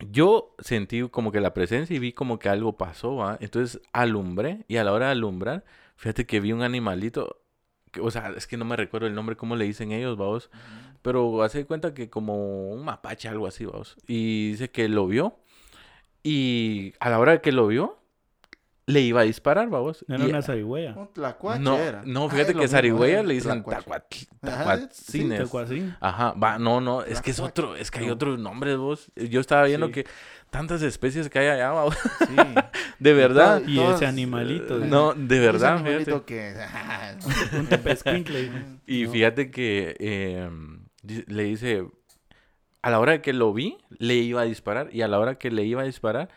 yo sentí como que la presencia y vi como que algo pasó, ¿va? Entonces alumbré y a la hora de alumbrar, fíjate que vi un animalito, que, o sea, es que no me recuerdo el nombre, cómo le dicen ellos, vamos. Pero hace cuenta que como un mapache, algo así, vamos. Y dice que lo vio. Y a la hora que lo vio, le iba a disparar, vamos. No era Y- una zarigüeya. Un tlacuache no, era. no, Ah, fíjate lo que zarigüeya le dicen tacuacines. Algo así. Ajá, va, no, no, es que es otro, es que hay otros nombres, vos. Yo estaba viendo Sí. que tantas especies que hay allá, vamos. Sí. [laughs] De verdad. todo- Y todos, ese animalito, eh, No, de ese verdad, animalito fíjate. que... [laughs] Un tepezcuincle. [laughs] dijo. Y No. fíjate que eh, di- le dice, a la hora de que lo vi, le iba a disparar. Y a la hora que le iba a disparar,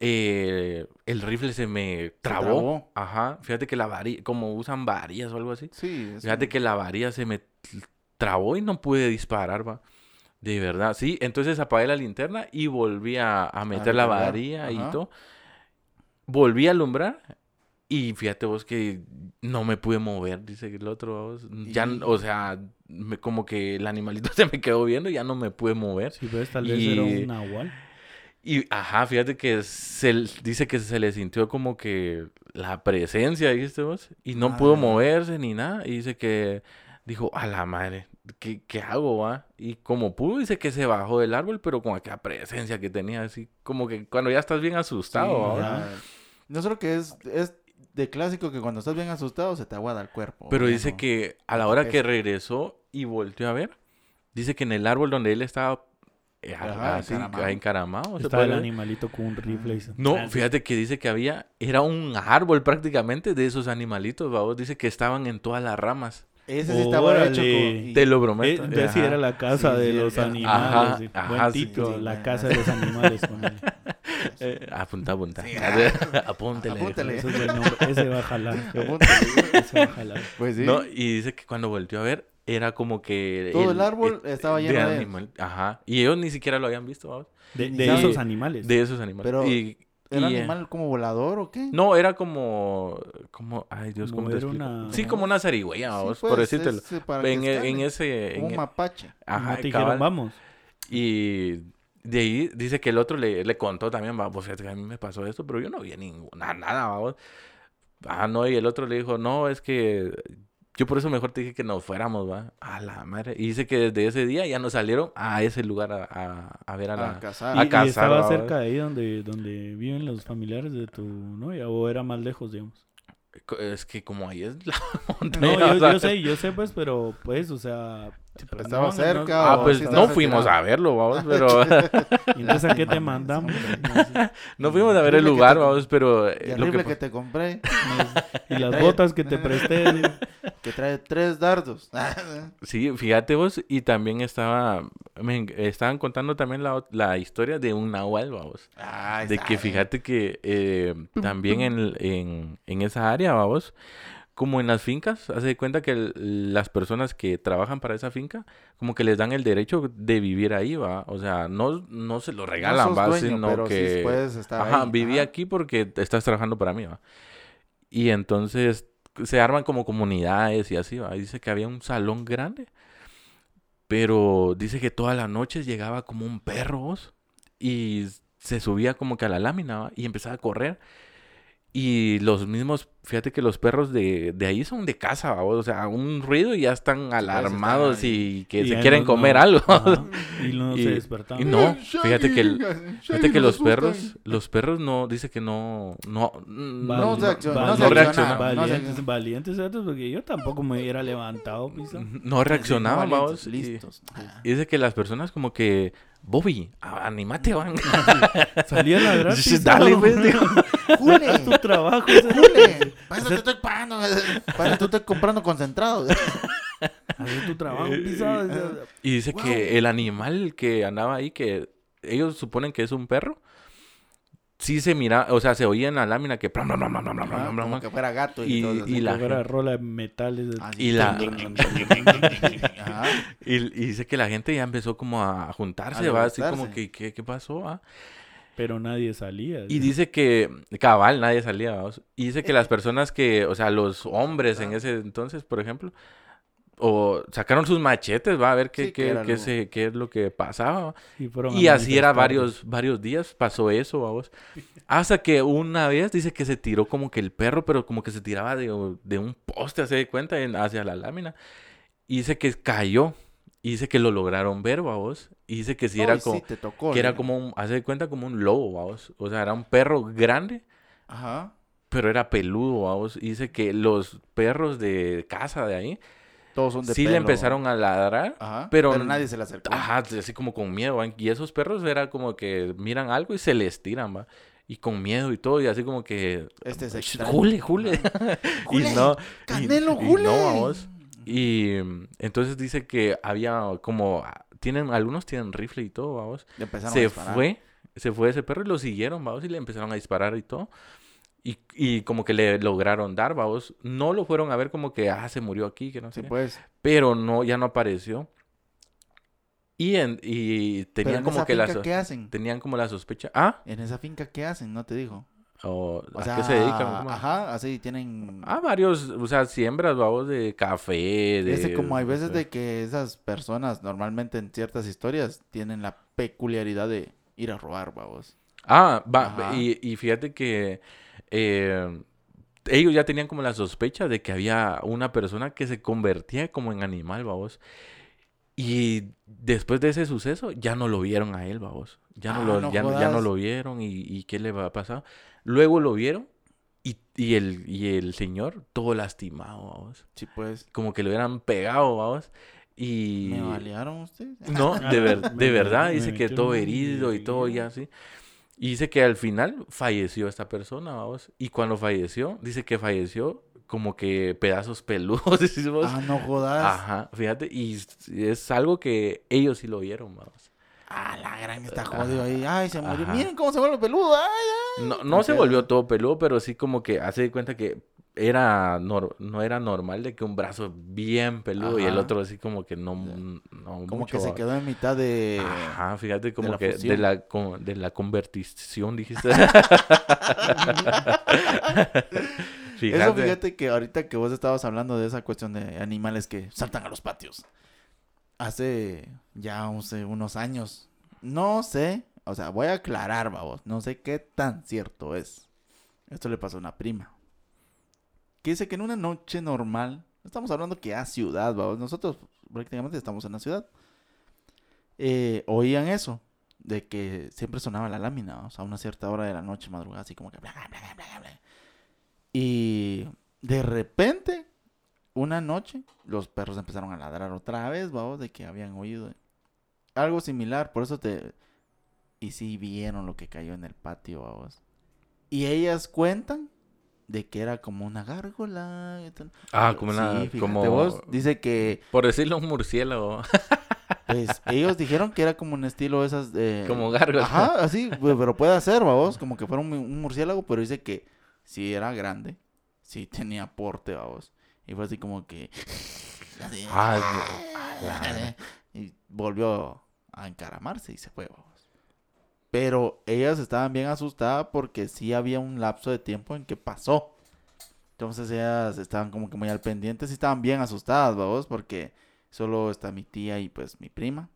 eh, el rifle se me trabó. trabó. Ajá. Fíjate que la varilla, como usan varillas o algo así. Sí, Fíjate un- que la varilla se me trabó y no pude disparar, va. De verdad, sí. Entonces apagué la linterna y volví a, a meter la varilla y todo. Volví a alumbrar Y fíjate vos que no me pude mover, dice el otro. vos. Ya, Y- o sea, me- como que el animalito [laughs] se me quedó viendo y ya no me pude mover. Si ves, tal vez Y- era un nahual. Y, ajá, fíjate que se, dice que se le sintió como que la presencia, ¿viste vos? Y no pudo Ah. moverse ni nada. Y dice que dijo, a la madre, ¿qué, qué hago, va? Y como pudo, dice que se bajó del árbol, pero con aquella presencia que tenía, así como que cuando ya estás bien asustado, Sí. No solo que es, es de clásico que cuando estás bien asustado se te aguada el cuerpo. Pero dice que a la hora que regresó y volteó a ver, dice que en el árbol donde él estaba Ajá, así, encaramado. Estaba el animalito con un rifle. y No, "Ah, fíjate que dice que había, era un árbol prácticamente de esos animalitos, vamos, dice que estaban en todas las ramas. Ese sí estaba hecho con... Te lo Eh, prometo. entonces sí era la casa Sí, de sí, los era- animales. Ajá, sí. ajá, Buen sí, título, sí, la sí. casa de los animales. ponele. [laughs] Eh, apunta, apunta. Sí. [laughs] Apúntele. Apúntele. Ese es ese va a jalar. Apúntale. Ese va a jalar. Pues sí. No, y dice que cuando volteó a ver, era como que... Todo el árbol estaba lleno de- animal. Ajá. Y ellos ni siquiera lo habían visto, vamos. De, esos animales. De esos animales. Pero, y, ¿Era y, eh, animal como volador o qué? No, era como... como ay, Dios, Como ¿cómo te una- Sí, como una zarigüeya, Sí, vamos, pues, por decírtelo. es, eh, En, e- en ese... como en- un mapache. ajá, no te dijeron, vamos. Y de ahí dice que el otro le, le contó también, va, pues a mí me pasó esto, pero yo no vi ninguna, nada, vamos. Ah, no, y el otro le dijo, no, es que yo por eso mejor te dije que nos fuéramos, va. A la madre. Y dice que desde ese día ya no salieron a ese lugar a, a, a ver a la... A cazar. ¿Y, a y cazar, estaba ¿va? cerca de ahí donde, donde viven los familiares de tu novia o era más lejos, digamos? Es que como ahí es la [laughs] No, montaña. yo, o sea, yo sé, yo sé, pues, pero pues, o sea... pero Estaba no, no, cerca Ah, o pues sí no fuimos a verlo, vamos, [laughs] pero... ¿Y entonces a qué te mandamos? [laughs] no fuimos a ver el lugar, te- vamos, pero... eh, Y el lo que que te compré, y las botas que te presté. Que trae tres dardos. [laughs] Sí, fíjate vos, y también estaba, me estaban contando también la, la historia de un nahual, vamos. Ay, De que fíjate que eh, también en, en, en esa área, vamos, como en las fincas, hace de cuenta que el- las personas que trabajan para esa finca, como que les dan el derecho de vivir ahí, va. O sea, no, no se lo No regalan, sos va, dueño, sino pero que... puedes estar Ajá, ahí. viví Ajá. aquí porque estás trabajando para mí, va. Y entonces se arman como comunidades y así, va. Dice que había un salón grande, pero dice que todas las noches llegaba como un perro, y se subía como que a la lámina, y empezaba a correr. Y los mismos, fíjate que los perros de, de ahí son de casa, ¿va? o sea, un ruido y ya están alarmados y que Y se quieren no- comer no, algo. ajá, [laughs] y no Y- se despertaban. y no, fíjate que el- Fíjate que los perros, los perros no, dice que no, no, no, No reaccionaban. Valientes, valientes, porque yo tampoco me hubiera levantado, pisa. no reaccionaban, vamos. Y, listos. y dice que las personas como que, Bobby, animate, van. [laughs] Salía a ladrar. [laughs] Dale, pues, digo. ¡Jule! Haz tu trabajo. ese- ¡Jule! Para eso te estoy pagando. Para eso te estoy comprando concentrado. [laughs] Haz tu trabajo, pisado. ese- Y dice que el animal que andaba ahí, que ellos suponen que es un perro, sí se mira, o sea, se oía en la lámina que... plam, Como que fuera gato y, Y- todo y la- que fuera rola de metales. de- Así. y la-. Y, y dice que la gente ya empezó como a juntarse, A va, así como que, ¿qué, qué pasó? ah? Pero nadie salía. Y dice que, cabal, nadie salía, vamos. Y dice que las personas que, o sea, los hombres en ese entonces, por ejemplo, o sacaron sus machetes, va a ver qué, Sí, qué, qué se- qué es lo que pasaba. Y, así era varios, varios días, pasó eso, vamos. Hasta que una vez dice que se tiró como que el perro, pero como que se tiraba de, de un poste, hace de cuenta, en- hacia la lámina. Y dice que cayó. Y dice que lo lograron ver, vamos. Y dice que sí era como, sí, te tocó. que era ¿no? como un, hace de cuenta como un lobo, vamos. O sea, era un perro grande, Ajá. pero era peludo, vamos. Y dice que los perros de casa de ahí Todos son de sí le empezaron a ladrar. Ajá. pero- Pero, nadie se le acercó. Ajá, así como con miedo, ¿va? Y esos perros era como que miran algo y se les tiran, ¿va? Y con miedo y todo, y así como que... Este es "Sh, extraño. Jule, Jule. [laughs] Jule, y no, y- Canelo, y Jule. no, vamos. Y mm, entonces dice que había como... ah, Tienen, algunos tienen rifle y todo, vamos. Le empezaron a Se disparar. fue, se fue ese perro y lo siguieron, vamos, y le empezaron a disparar y todo. Y, y como que le lograron dar, vamos. No lo fueron a ver como que, ah, se murió aquí, que no sé Sí, pues. Pero no, ya no apareció. Y, en, y tenían en como que la... ¿qué hacen? Tenían como la sospecha. Ah, En esa finca, ¿qué hacen? No te dijo. ¿O, O ¿A sea, qué se dedican? ¿Cómo? Ajá, así tienen... Ah, varios, o sea, siembras, vamos, de café, de... Ese como hay veces de que esas personas normalmente en ciertas historias tienen la peculiaridad de ir a robar, vamos. Ah, va, y, y fíjate que eh, ellos ya tenían como la sospecha de que había una persona que se convertía como en animal, vamos. Y después de ese suceso ya no lo vieron a él, vamos. Ya no, Ah, lo, no ya, ya no lo vieron y, y qué le va pasar. Luego lo vieron y, y, el, y el señor todo lastimado, vamos. Sí, pues. Como que lo hubieran pegado, vamos. Y... ¿Me balearon ustedes? [laughs] No, de, ver- [laughs] de me- verdad, me dice que todo herido y todo ya así. Y dice que al final falleció esta persona, vamos. Y cuando falleció, dice que falleció como que pedazos [laughs] peludos, decimos. Ah, no jodas. Ajá, fíjate, y es algo que ellos sí lo vieron, vamos. Ah, la gran está jodido ahí. Ay, se murió. Ajá. Miren cómo se vuelve peludo. Ay, ay. No, no se volvió todo peludo, pero sí como que hace de cuenta que era nor- no era normal de que un brazo bien peludo y el otro así como que no, no Como mucho, que se quedó en mitad de. Ajá, fíjate como la que de la, de la convertición, dijiste. [laughs] Eso fíjate que ahorita que vos estabas hablando de esa cuestión de animales que saltan a los patios. Hace ya unos años. No sé. O sea, voy a aclarar, vamos. No sé qué tan cierto es. Esto le pasó a una prima. Que dice que en una noche normal. Estamos hablando que a ciudad, vamos. Nosotros prácticamente estamos en la ciudad. eh, oían eso. De que siempre sonaba la lámina. O sea, a una cierta hora de la noche, madrugada, así como que. bla, bla, bla, bla, bla. Y de repente, una noche, los perros empezaron a ladrar otra vez, vamos, de que habían oído algo similar. Por eso te. Y sí vieron lo que cayó en el patio, vamos. Y ellas cuentan de que era como una gárgola. y tal. Ah, como una, fíjate como, vos, dice que, por decirlo, un murciélago, [laughs] pues, ellos dijeron que era como un estilo de esas de... como gárgola. Ajá, así, pero puede ser, vamos, como que fuera un, un murciélago, pero dice que sí era grande, sí tenía porte, vamos. Y fue así como que... [laughs] así, Ah, Ah, y volvió a encaramarse y se fue, vamos. Pero ellas estaban bien asustadas porque sí había un lapso de tiempo en que pasó. Entonces ellas estaban como que muy al pendiente, sí estaban bien asustadas, vamos, porque solo está mi tía y pues mi prima.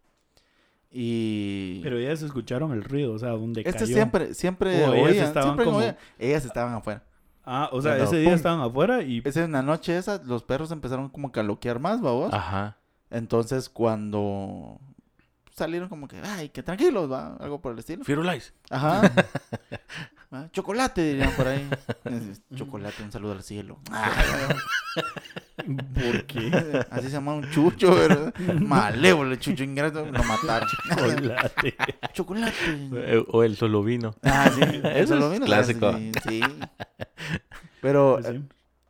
Y Pero ellas escucharon el ruido, o sea, donde este cayó. siempre, siempre Oh, ellas oían, estaban siempre como- oían. ellas estaban afuera. Ah, o sea, ese día pum. estaban afuera y... Esa en la noche esa, los perros empezaron como que a loquear más, vamos. Ajá. Entonces cuando salieron como que, ay, que tranquilos, va, algo por el estilo. Firulais. Ajá. [laughs] Ah, Chocolate dirían por ahí. [laughs] Chocolate, un saludo al cielo. [laughs] ¿Por qué? Así se llama un chucho, ¿verdad? [laughs] Malévolo, el chucho ingrato, lo mataron. Chocolate. Chocolate. Eh, O el solo vino. Ah, sí, Eso eso es lo vino. clásico. Sí, sí. Pero sí.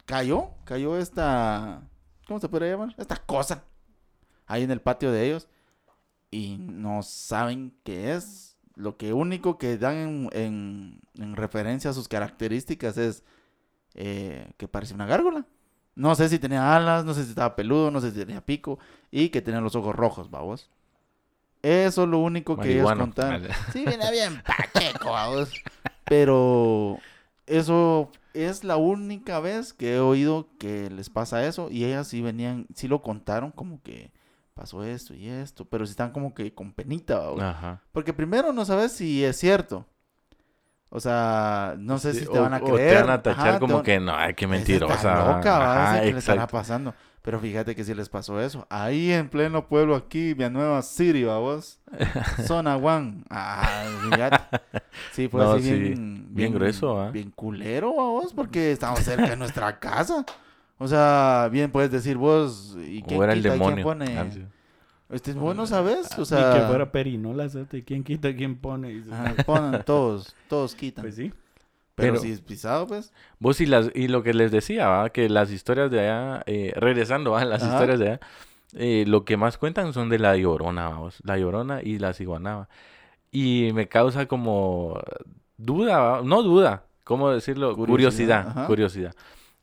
cayó, cayó esta, ¿cómo se puede llamar? Esta cosa ahí en el patio de ellos y no saben qué es. Lo que único que dan en, en- en referencia a sus características es eh, que parece una gárgola. No sé si tenía alas, no sé si estaba peludo, no sé si tenía pico y que tenía los ojos rojos, vamos. Eso es lo único que ellos contaron. Sí, [laughs] viene bien pacheco, vamos. Pero eso es la única vez que he oído que les pasa eso. Y ellas sí venían, sí lo contaron como que pasó esto y esto. Pero sí están como que con penita, ¿va? Ajá. Porque primero no sabes si es cierto. O sea, no sé si te o- van a o creer. te van a tachar Ajá, como van- que no, ay, qué mentirosa. Está loca, ¿va? Ajá, que le estará pasando. Pero fíjate que sí les pasó eso. Ahí en pleno pueblo aquí, Villanueva City, ¿va vos? [laughs] Zona One. Ah, fíjate. [laughs] Sí, fue No, así sí, bien, bien grueso, ¿ah? Bien culero, ¿va vos? Porque estamos cerca de nuestra casa. O sea, bien puedes decir vos, ¿y quién O era el quita? ¿Quién demonio. pone? Ah, sí. Este, vos no sabes, o Ni sea... que fuera perinola, ¿sabes? ¿Quién quita, quién pone? Ponen [laughs] todos, todos quitan. Pues sí. pero, pero- si es pisado, pues... Vos y, las, y lo que les decía, ¿va? que las historias de allá, eh, regresando a las Ajá. historias de allá, eh, lo que más cuentan son de la llorona, vamos, la llorona y la ciguanaba. Y me causa como duda, ¿va? no duda, ¿cómo decirlo? Curiosidad, curiosidad.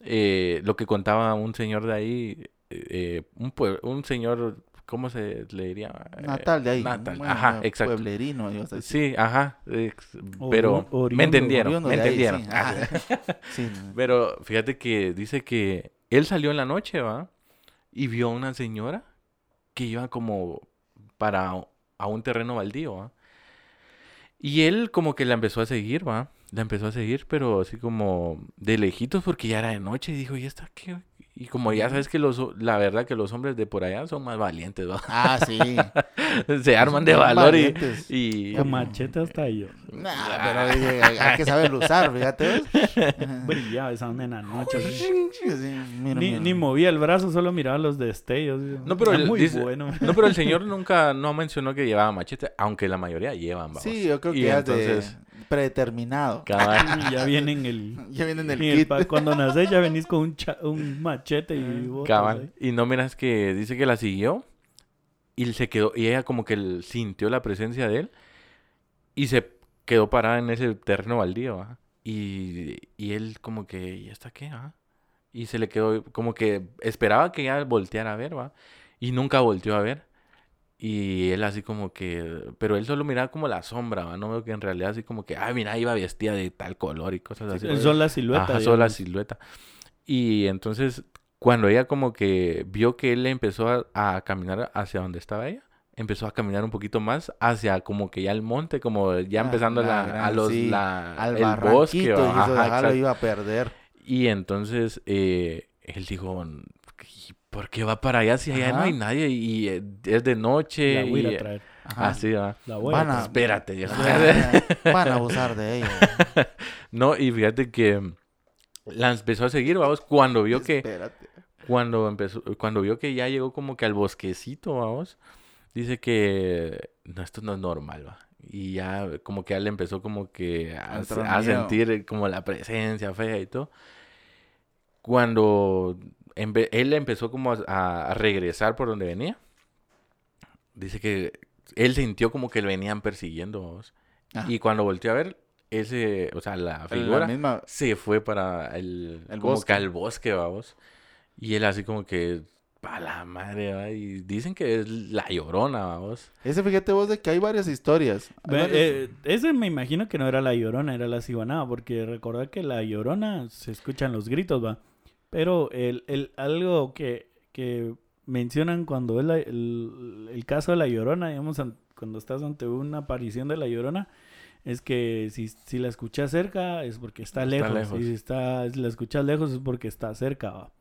Eh, lo que contaba un señor de ahí, eh, un, un señor ¿cómo se le diría? Eh, Natal de ahí. Natal, Bueno, ajá, exacto. Pueblerino, a decir. Sí, ajá, ex- pero me oriundo, entendieron, me ahí, entendieron. sí. Ah. [laughs] Pero fíjate que dice que él salió en la noche, ¿va? Y vio a una señora que iba como para a un terreno baldío, ¿va? Y él como que la empezó a seguir, ¿va? La empezó a seguir, pero así como de lejitos porque ya era de noche y dijo, ¿y esta qué? Y como ya sabes que los, la verdad que los hombres de por allá son más valientes, ¿va? Ah, sí. [laughs] Se arman de valor y, y... Con machete hasta yo. Nah, pero oye, hay, hay que saberlo usar, fíjate. Brillaba [laughs] esa onda en la noche. así. Sí, mira, Ni, mira. ni movía el brazo, solo miraba los destellos. No, pero el- muy dice- bueno. [laughs] No, pero el señor nunca no mencionó que llevaba machete, aunque la mayoría llevan, vamos. Sí, yo creo Y que ya es entonces- de predeterminado. Cabal. Y ya viene en el... [laughs] Ya viene en el en kit. pa- cuando [laughs] nacés ya venís con un, cha- un machete y botas Cabal. Y no miras que dice que la siguió y se quedó, y ella como que sintió la presencia de él y se quedó parada en ese terreno baldío, ¿va? Y, y él como que, ¿y esta qué, ah? Y se le quedó como que esperaba que ella volteara a ver, ¿va? Y nunca volteó a ver. Y él así como que, pero él solo miraba como la sombra, ¿va? No veo que en realidad así como que, ay, mira, iba vestida de tal color y cosas así. Son la silueta. Ajá, solo la silueta. Y entonces, cuando ella como que vio que él empezó a, a caminar hacia donde estaba ella, empezó a caminar un poquito más hacia como que ya el monte, como ya Ah, empezando la gran- a los, sí, la, Al el bosque. Ajá, lo iba a perder. Y entonces eh, él dijo, "¿Y ¿por qué va para allá si allá no hay nadie? Y eh, es de noche. La voy a ir y, a traer. Ajá. Así va. La voy a Van a- traer. Espérate. ya. Ah, Van a abusar de ella. [laughs] no, y fíjate que la empezó a seguir, vamos, cuando vio que... Espérate. cuando empezó, cuando vio que ya llegó como que al bosquecito, vamos, dice que no, esto no es normal, va. Y ya como que ya le empezó como que a, Entró a miedo. sentir como la presencia fea y todo. Cuando él empezó como a, a regresar por donde venía, dice que él sintió como que le venían persiguiendo. Ah. Y cuando volteó a ver, ese, o sea, la figura La misma. se fue para el, El como bosque. que al bosque, vamos. Y él así como que, pa la madre, ¿va? y dicen que es la llorona, vamos. Ese fíjate vos de que hay varias historias. Hay varias- eh, ese me imagino que no era la llorona, era la ciguanaba, porque recordad que la llorona se escuchan los gritos, va. Pero el, el, algo que, que mencionan cuando es la- el, el caso de la llorona, digamos, an- cuando estás ante una aparición de la llorona, es que si, si la escuchas cerca es porque está, Está lejos, lejos. y si, está, si la escuchas lejos es porque está cerca, va.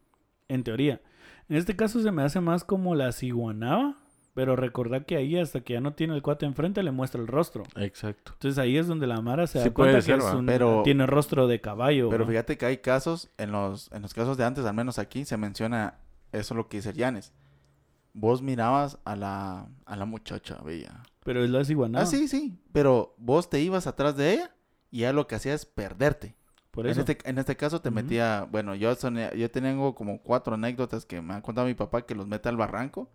En teoría. En este caso se me hace más como la ciguanaba, pero recordad que ahí hasta que ya no tiene el cuate enfrente le muestra el rostro. Exacto. Entonces ahí es donde la Mara se da Sí cuenta que es un- Pero- tiene rostro de caballo. Pero fíjate que hay casos, en los, en los casos de antes, al menos aquí, se menciona eso lo que dice Yanes. Vos mirabas a la, a la muchacha, bella. Pero es la ciguanaba. Ah, sí, sí. Pero vos te ibas atrás de ella y ella lo que hacía es perderte. Por En eso. este, en este caso te metía, bueno, yo, soné- yo tengo como cuatro anécdotas que me ha contado mi papá que los mete al barranco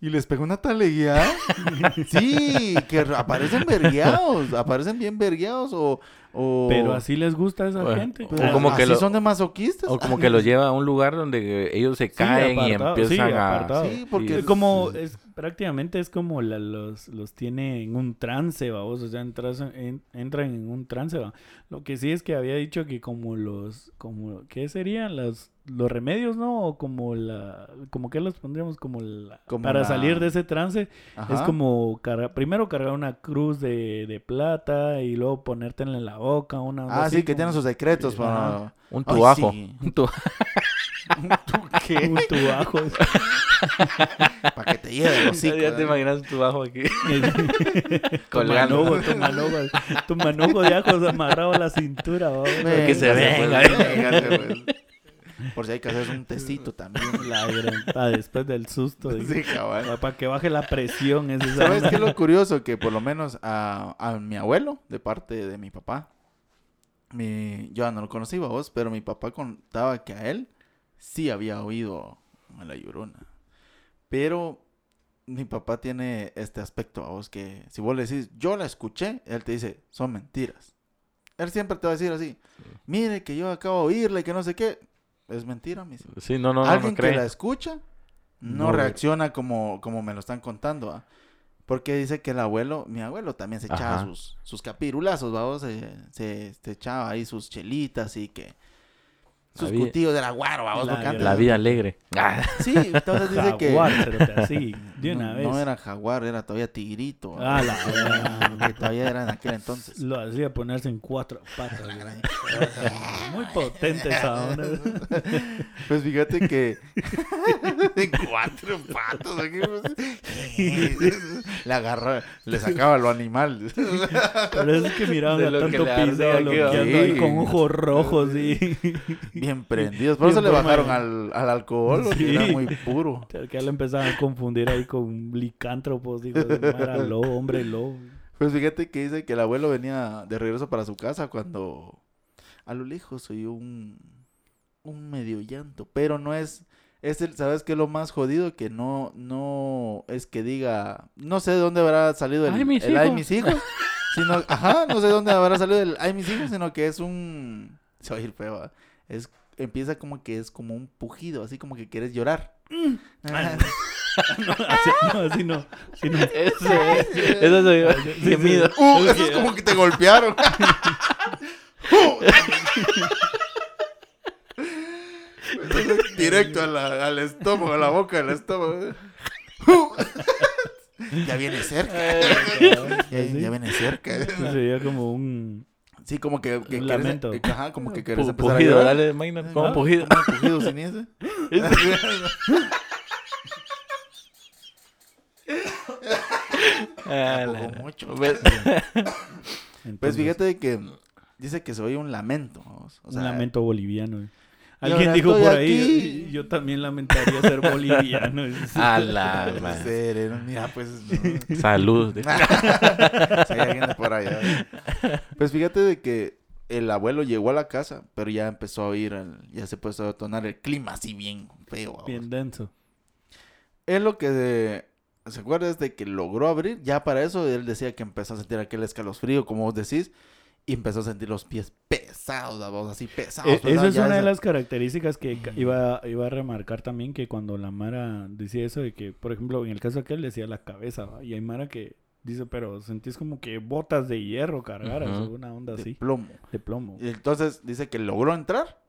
y les pegó una talegueada. [laughs] sí, que aparecen vergueados, aparecen bien vergueados o... o Pero así les gusta a esa Bueno, gente. pero o como que así lo- son de masoquistas. O como que los lleva a un lugar donde ellos se Sí, caen y empiezan sí, a... Sí, porque Es como, es, prácticamente es como la- los, los tiene en un trance, vamos, o sea, entras en- entran en un trance, va. Lo que sí es que había dicho que como los, como, ¿qué serían? Los, los remedios, ¿no? O como la, como que los pondríamos como la, Como para la- salir de ese trance, Ajá. es como, carga- primero cargar una cruz de, de plata y luego ponértela en la boca, una Ah, así sí, que como- tienen sus secretos Ajá. Para... Un Ay, tubajo. sí. Un tu- [laughs] ¿Tú qué? [laughs] un tubajo. Para que te lleve el [laughs] hocico. ya te imaginas un tubajo aquí. Colgando. tu manojo, tu manojo de ajos amarrado a la cintura. Venga, que se venga. pues. Por si hay que hacer un tecito también. La después del susto. Sí, cabal. Para que baje la presión. ese ¿Sabes qué es lo curioso? Que por lo menos a, a mi abuelo, de parte de mi papá, mi, yo no lo conocí, vos, pero mi papá contaba que a él sí había oído a la llorona. Pero mi papá tiene este aspecto, vos, que si vos le decís, yo la escuché, él te dice, son mentiras. Él siempre te va a decir así, mire que yo acabo de oírla y que no sé qué. Es mentira, mis Sí, no, no, no, Alguien no que cree. la escucha no, No, reacciona como, como me lo están contando. ¿va? Porque dice que el abuelo, mi abuelo también se echaba Ajá. sus, sus capirulazos, vamos, se, se, se echaba ahí sus chelitas y que sus vida- cutillos de la guaro, vamos, La- La vida alegre. Ah, [laughs] Sí, entonces dice que Jaguar, cerote, así, de una no, vez. no era jaguar, era todavía tigrito. Ah, la [laughs] que todavía era en aquel entonces. Lo hacía ponerse en cuatro patas. Muy potente esa onda. Pues fíjate que [laughs] de cuatro patos aquí, [laughs] le agarró, le sacaba lo animal. Pero es que miraban De a tanto le Sí. con ojos rojos y [laughs] Bien prendidos. Por eso le bajaron al, al alcohol, Sí. era muy puro. [laughs] que lo empezaban a confundir ahí con licántropos, digo, era lobo, hombre lobo. Pues fíjate que dice que el abuelo venía de regreso para su casa cuando a lo lejos oyó un, un medio llanto, pero no es, es el, ¿sabes qué es lo más jodido? Que no, no es que diga, no sé de dónde habrá salido el, Ay, mis el ay hijos. mis hijos, [laughs] sino, ajá, no sé de dónde habrá salido el ay mis hijos, sino que es un, se va a ir feo, es, empieza como que es como un pujido, así como que quieres llorar. Ajá. [laughs] [laughs] Así no, así no. Así no. Eso, eso soy yo. Sí, Qué sí. miedo. Uh, eso es como que te golpearon. [laughs] Directo a la- al estómago, a la boca del estómago. ya viene cerca. [laughs] Ya, ya viene cerca. Sería como un... Sí, como que, que Un lamento. eh, Ajá, como que quieres empezar a Pujido, llorar. dale, Magna, como pujido. como un pujido sin ese. [laughs] Ah, mucho. ¿Ves? Pues entonces, fíjate de que dice que se oye un lamento. O sea, un lamento boliviano. Alguien dijo por ahí, aquí. yo también lamentaría ser boliviano. [laughs] A la madre. mira, pues. no. [laughs] Salud. [laughs] Si hay alguien de por allá. Pues fíjate de que el abuelo llegó a la casa, pero ya empezó a oír, el- ya se empezó a detonar el clima así bien feo. vamos. Bien denso. Él lo que se, se acuerda es de que logró abrir, ya para eso él decía que empezó a sentir aquel escalofrío, como vos decís, y empezó a sentir los pies pesados, voz así pesados. Eh, Esa es ya una de las características que iba, iba a remarcar también que cuando la Mara decía eso de que, por ejemplo, en el caso aquel decía la cabeza, ¿va? y hay Mara que dice, pero sentís como que botas de hierro cargaras o una onda de así, plomo. de plomo. Y entonces dice que logró entrar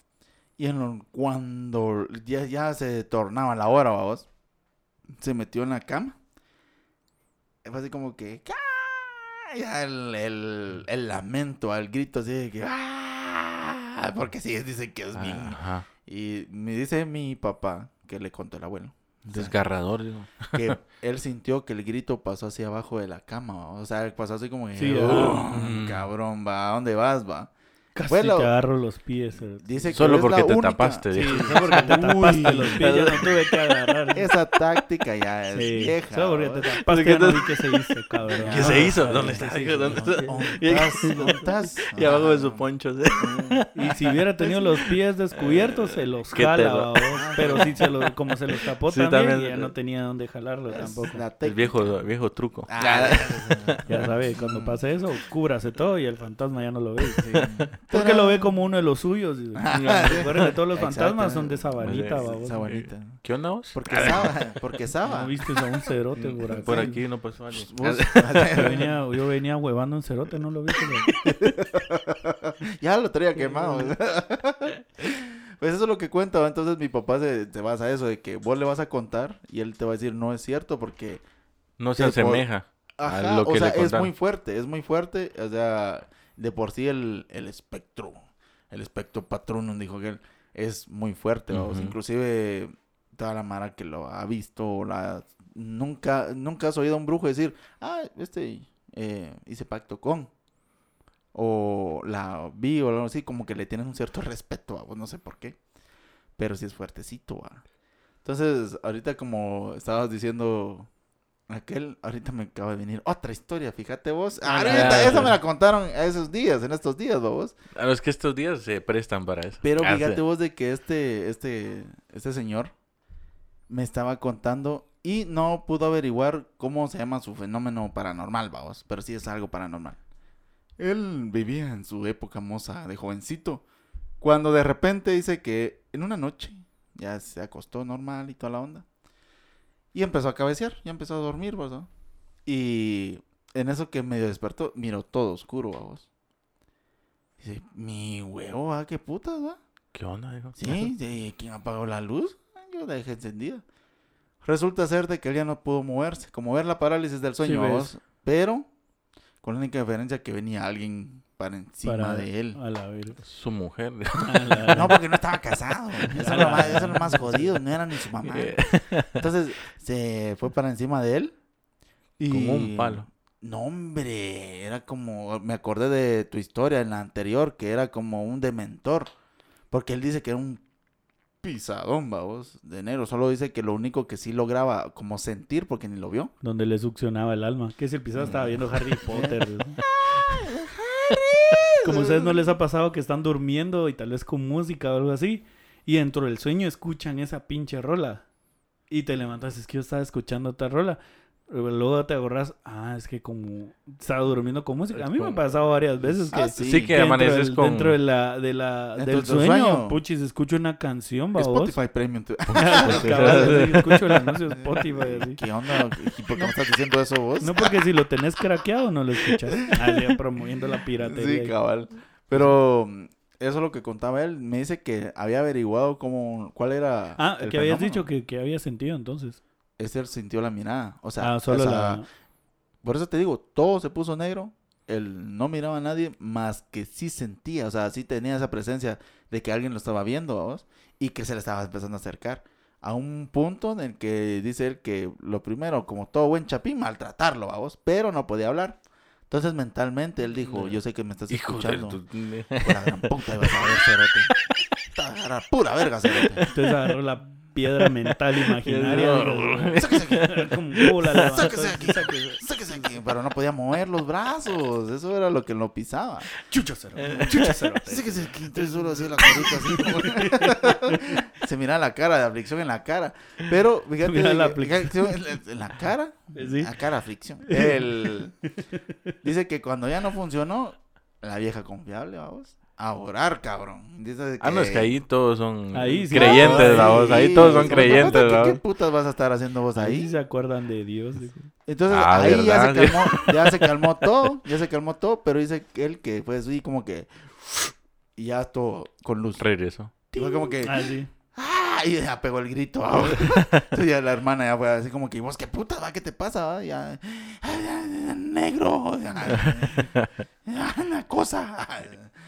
y en lo- cuando ya, ya se tornaba la hora, vamos, se metió en la cama. Fue así como que... ¡ca! Ya el, el, el lamento, el grito así de que... ¡ah! Porque sí, dice que es bien... Ajá. Y me dice mi papá, que le contó el abuelo, Desgarrador, digo. que [laughs] él sintió que el grito pasó hacia abajo de la cama, ¿va? o sea, pasó así como que... Sí, "Uh, ah. cabrón, va, ¿a dónde vas, va? Casi te agarro los pies. eh. Dice que Solo porque te única- tapaste. Sí, digo. solo porque te tapaste Uy. los pies, ya no [laughs] tuve que agarrar. Esa táctica ya es Sí, vieja. solo porque te tapaste, ya no vi qué se hizo, [laughs] cabrón. ¿Qué se hizo? ¿Dónde sí, está? sí, ¿Dónde sí. está? ¿Ontas? ¿Ontas? [laughs] Y abajo de Ah. su poncho. ¿sí? Y si hubiera tenido los pies descubiertos, se los jala. Pero si se los, como se los tapó Sí, también, también. ya no tenía dónde jalarlo tampoco. El viejo, viejo truco. Ah, Ya sabe, cuando pase eso, cúbrase todo y el fantasma ya no lo ve. Porque lo ve como uno de los suyos. Recuerden [laughs] que todos los fantasmas son de sabanita, babos. Sabanita. ¿Qué onda vos? Porque Saba, porque Saba. ¿No viste a un cerote por aquí? Por aquí no pasó. Vos- Yo [laughs] venía, yo venía huevando un cerote, ¿no lo viste? [laughs] ya lo traía quemado. Pues eso es lo que cuenta, entonces mi papá se, se basa a eso, de que vos le vas a contar y él te va a decir no es cierto porque No se asemeja. Ajá, lo o que sea, le es muy fuerte, es muy fuerte. O sea, de por sí el, el espectro, el espectro patronum, dijo que él, es muy fuerte. vamos. Ujú. Inclusive toda la mara que lo ha visto, la, nunca, nunca has oído a un brujo decir, ah, este, eh, hice pacto con. O la vi o algo así, como que le tienen un cierto respeto, vamos, no sé por qué. Pero sí es fuertecito, va. Entonces, ahorita como estabas diciendo aquel, ahorita me acaba de venir otra historia, fíjate vos. Ah, ahorita, ya, esa ya. me la contaron a esos días, en estos días, vos. A los que estos días se prestan para eso. Pero Ah, fíjate vos de que este, este, este señor me estaba contando y no pudo averiguar cómo se llama su fenómeno paranormal, vamos. Pero sí es algo paranormal. Él vivía en su época moza de jovencito. Cuando de repente dice que en una noche ya se acostó normal y toda la onda. Y empezó a cabecear, ya empezó a dormir, ¿verdad? Y en eso que medio despertó, miró todo oscuro, vamos. Dice, mi huevo, ¿ah? ¿Qué putas, va? ¿Qué onda, dijo? Sí, de- ¿quién apagó la luz? Yo la dejé encendida. Resulta ser de que él ya no pudo moverse, como ver la parálisis del sueño, Sí, vamos. Pero, con la única diferencia que venía alguien para encima Para- de él. A la. Su mujer. [laughs] La- No, porque no estaba casado. [laughs] Eso es lo más, eso es lo más jodido. No era ni su mamá. Entonces se fue para encima de él. Y... Como un palo. No, hombre. Era como. Me acordé de tu historia en la anterior, que era como un dementor. Porque él dice que era un pisadón, vamos, de negro. Solo dice que lo único que sí lograba como sentir, porque ni lo vio. Donde le succionaba el alma. Que si el pisado estaba viendo Harry [laughs] Potter. Como a ustedes no les ha pasado que están durmiendo y tal vez con música o algo así. Y dentro del sueño escuchan esa pinche rola. Y te levantas, es que yo estaba escuchando otra rola. Pero Luego te agarras, ah, es que como estaba durmiendo con música. A mí me ha pasado varias veces que Ah, sí. Sí, que dentro, amaneces del- con... dentro de la, de la, Dentro del de tu sueño, sueño. puchis, escucho una canción, babos. Spotify Premium. te- [laughs] Cabal, [laughs] escucho el anuncio de Spotify, así. ¿Qué onda? ¿Y por qué me estás diciendo eso vos? No porque si lo tenés craqueado no lo escuchas. Así, promoviendo la piratería. Sí, cabal. Pero mm, eso es lo que contaba él. Me dice que había averiguado cómo, cuál era. ah, el que habías fenómeno. dicho que, que había sentido entonces. Ese sintió la mirada. O sea, ah, solo o sea, la... por eso te digo, todo se puso negro. Él no miraba a nadie más que sí sentía. O sea, sí tenía esa presencia de que alguien lo estaba viendo, vamos, y que se le estaba empezando a acercar. A un punto en el que dice él que lo primero, como todo buen chapín, maltratarlo, vamos, pero no podía hablar. Entonces mentalmente él dijo, yo sé que me estás Hijo de escuchando. tu... Por la gran puta ibas a ver, cerote. A [laughs] pura verga, cerote. Entonces agarró la piedra mental [laughs] imaginaria. [laughs] Sáquese aquí, como un cubo la levantó, Sáquese aquí. sáquese. sáquese aquí. Pero no podía mover los brazos. Eso era lo que lo pisaba. Chucha cero. Chucha cero. [laughs] Sáquese aquí. Entonces solo hacía la carita así. como- Se miraba la cara de aflicción en la cara. Pero, fíjate. Mira la aflicción. en la- cara. Sí. La cara aflicción. Dice que cuando ya no funcionó, la vieja confiable, vamos. A orar, cabrón. Dice Ah, no, es que ahí todos son Ahí sí. creyentes, Ay, vamos. Ahí todos son ¿qué- creyentes, ¿qué, ¿Qué putas vas a estar haciendo vos Ahí ahí? se acuerdan de Dios. dijo. Entonces Ah, ahí ya se, calmó, ya se calmó todo, ya se calmó todo, pero dice que él que fue así como que y ya todo con luz. Regreso. Y fue como que Ah, sí. ¡ah! y ya pegó el grito. ah. [laughs] Entonces ya la hermana ya fue así como que, "¿Vos qué puta, va? ¿Qué te pasa? va?" Ya, "Ah, negro, una cosa.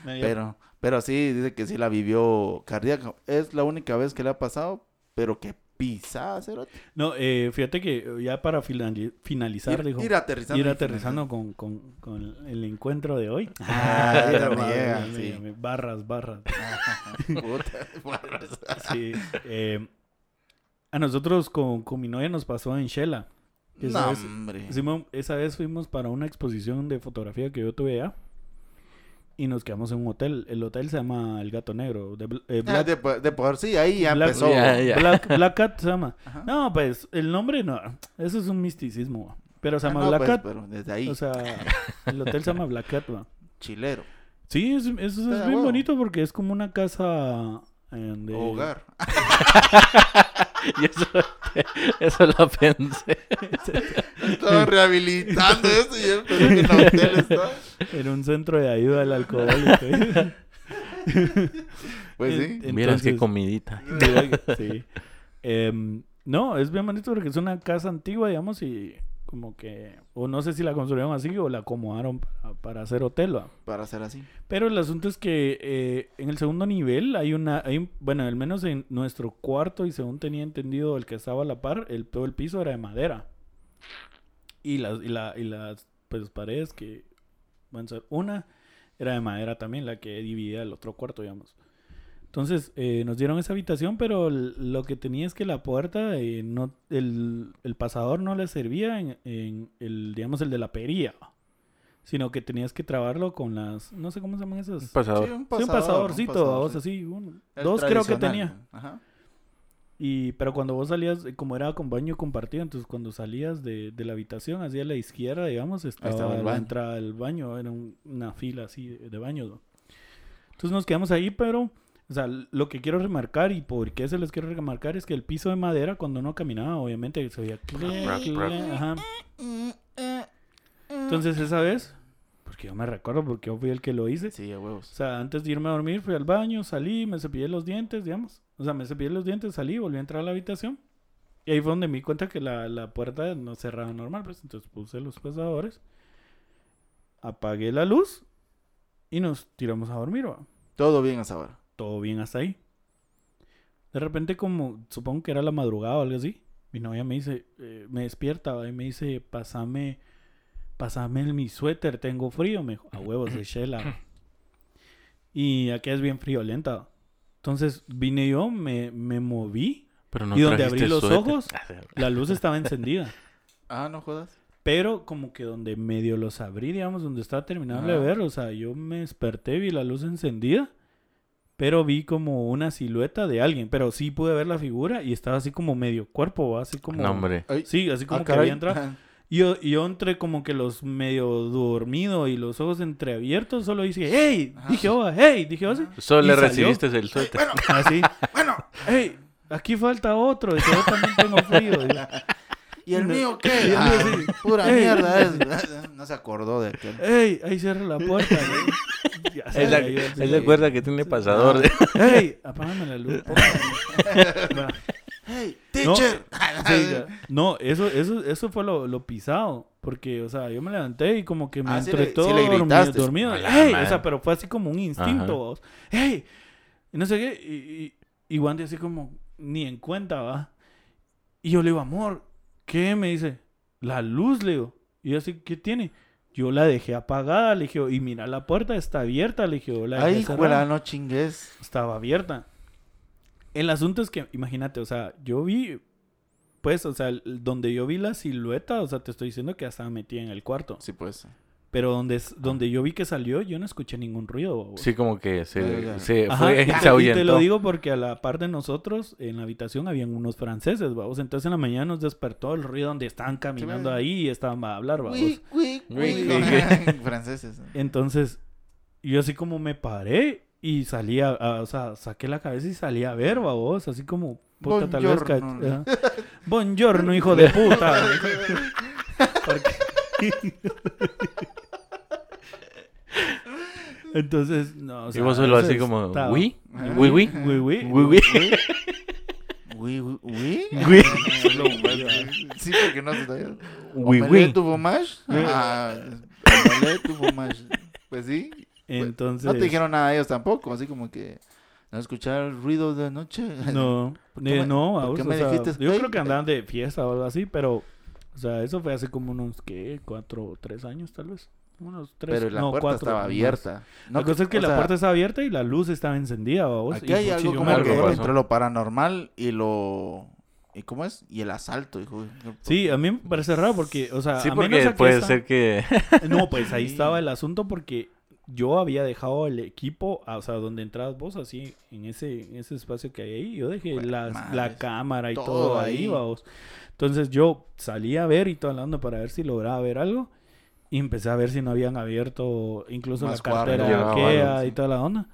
Pero pero sí dice que sí la vivió cardíaca. Es la única vez que le ha pasado, pero que pisada, cerote. No, eh, fíjate que ya para finali- finalizar, Ir, dijo. ir aterrizando. ir y aterrizando con, con, con el encuentro de hoy. Ah, [laughs] sí. me- Barras, barras. [laughs] Puta, barras. Sí. eh, a nosotros con, con mi novia nos pasó en Shela. esa, No, vez, hombre. Simón, esa vez fuimos para una exposición de fotografía que yo tuve allá. Y nos quedamos en un hotel. El hotel se llama El Gato Negro. De, eh, Ah, Black, de, por- de por sí, ahí ya Black- empezó. Black, Black Cat se llama. Ajá. No, pues el nombre no. Eso es un misticismo. va. Pero se Ah, llama no, Black pues, Cat. pero desde ahí, O sea, el hotel se llama Black Cat. va. chilero. Sí, es, es, es bien huevo. bonito porque es como una casa de... Hogar. [laughs] Y eso, [laughs] eso lo pensé. [laughs] Estaba rehabilitando eso y yo pensé que en el hotel estaba. En un centro de ayuda al alcohólico. [laughs] Pues sí. En- Miras qué entonces- comidita. sí. Em, no, es bien bonito porque es una casa antigua, digamos, y como que... O no sé si la construyeron así o la acomodaron para, para hacer hotel, ¿va? Para hacer así. Pero el asunto es que eh, en el segundo nivel hay una, hay un- bueno, al menos en nuestro cuarto y según tenía entendido el que estaba a la par, el todo el piso era de madera. Y las, y la, y las pues, paredes que van a ser una era de madera también, la que dividía el otro cuarto, digamos. Entonces eh, nos dieron esa habitación, pero lo que tenía es que la puerta, eh, no, el, el pasador no le servía en, en el, digamos, el de la pería, sino que tenías que trabarlo con las, no sé cómo se llaman esas. Sí, Pasador. un Sí, un pasadorcito, pasador, vos sí. así, uno- El dos creo que tenía. Ajá. Y, pero cuando vos salías, eh, como era con baño compartido, entonces cuando salías de, de la habitación, hacia la izquierda, digamos, estaba, estaba el la baño. entrada del baño, era un- una fila así de, de baños. ¿no? Entonces nos quedamos ahí, pero O sea, lo que quiero remarcar y por qué se les quiero remarcar es que el piso de madera, cuando uno caminaba, obviamente se oía. Rac, rac. Ajá. Entonces, esa vez, porque yo me recuerdo porque yo fui el que lo hice. Sí, a huevos. O sea, antes de irme a dormir, fui al baño, salí, me cepillé los dientes, digamos. O sea, me cepillé los dientes, salí, volví a entrar a la habitación. Y ahí fue donde me di cuenta que la, la puerta no cerraba normal, pues. Entonces puse los pesadores, apagué la luz y nos tiramos a dormir, ¿va? Todo bien hasta ahora. Todo bien hasta ahí. De repente, como supongo que era la madrugada o algo así, mi novia me dice, eh, me despierta ¿va? y me dice, pasame, pasame el- mi suéter, tengo frío. Me dijo, a huevos [clears throat] de chela. y aquí es bien friolenta. Entonces vine yo, me, me moví, Pero no ¿Y donde abrí los suéter. ojos? [laughs] la luz estaba encendida. Ah, no jodas. Pero como que donde medio los abrí, digamos, donde estaba terminando de Ajá. ver, o sea, yo me desperté, vi la luz encendida, pero vi como una silueta de alguien, pero sí pude ver la figura y estaba así como medio cuerpo, así como... No, hombre. Sí, así como ah, que había entrado. [laughs] Y yo, y yo entré como que los medio dormido y los ojos entreabiertos, solo dije, ¡Hey! Ajá. Dije, oh, ¡Hey! Dije, oh, sí. Solo Y le salió. recibiste el suéter. [laughs] Así, Bueno, ¡Hey! Aquí falta otro, y yo también tengo frío. Y ¿y el No. mío Y qué? el Ah, mío sí. pura Ey. mierda. es. [laughs] No se acordó de aquel. ¡Hey! Ahí cierra la puerta. se Él sí. él recuerda que tiene pasador. de- ¡Hey! Apágame la luz. [laughs] porfa. Va. ¡Hey, No, teacher! sí. [laughs] No, eso, eso, eso fue lo, lo pisado. Porque, o sea, yo me levanté y como que me Ah, entré sí todo le dormido. dormido. Pero fue así como un instinto. Ajá. vos. ¡Hey! Y no sé qué. Y, y, y Wandy así como ni en cuenta, va. Y yo le digo, amor, ¿qué? Me dice, la luz, le digo. Y yo así, ¿qué tiene? Yo la dejé apagada, le dije, y mira, la puerta está abierta, le dije, la dejé Ay, cerrada". juela, no chingues. estaba abierta. El asunto es que, imagínate, o sea, yo vi, pues, o sea, donde yo vi la silueta, o sea, te estoy diciendo que ya estaba metida en el cuarto. Sí, pues. Pero donde, donde yo vi que salió, yo no escuché ningún ruido. babos. Sí, como que se, se fue, y, [laughs] te, se y te lo digo porque a la par de nosotros, en la habitación, habían unos franceses, vamos. Entonces en la mañana nos despertó el ruido donde estaban caminando ahí y estaban a hablar, vamos. Uy, uy, Uy, uy. uy. [laughs] Franceses. Entonces, yo así como me paré y salía, a- o sea, saqué la cabeza y salí a ver, babos, así como, puta, tal vez... ca- Buongiorno. hijo de [laughs] puta. [laughs] Entonces, no, o Y sea, vos solo así como, estaba-. ¿Oui, oui? Uy, uy. ¿Oui, oui? Uy, uy, uy. Uy. Sí, porque no se está Omelette oui. tu fromage? Ah, tu fromage. Pues sí. Entonces, No te dijeron nada ellos tampoco, así como que no escuchar ruido de noche. [laughs] No, [laughs] ¿Por ni- qué me- no, por vamos, qué o me sea, dijiste, yo creo que andaban de fiesta o algo así, pero, o sea, eso fue hace como unos, ¿qué? Cuatro o tres años, tal vez. Unos tres, Pero la no, puerta cuatro, estaba abierta. No, la cosa es que o la sea, puerta estaba abierta y la luz estaba encendida, vamos. Aquí hay algo como algo que pasó. entre lo paranormal y lo... ¿Y cómo es? Y el asalto, hijo. Sí, a mí me parece raro porque, o sea, Sí, a porque puede ser que... [laughs] No, pues ahí estaba el asunto porque yo había dejado el equipo, o sea, donde entrabas vos, así, en ese, en ese espacio que hay ahí, yo dejé Jue- las- la cámara y todo, Todo ahí, vamos. Entonces yo salí a ver y todo hablando para ver si lograba ver algo. Y empecé a ver si no habían abierto incluso Más la cartera de Ikea y toda la onda.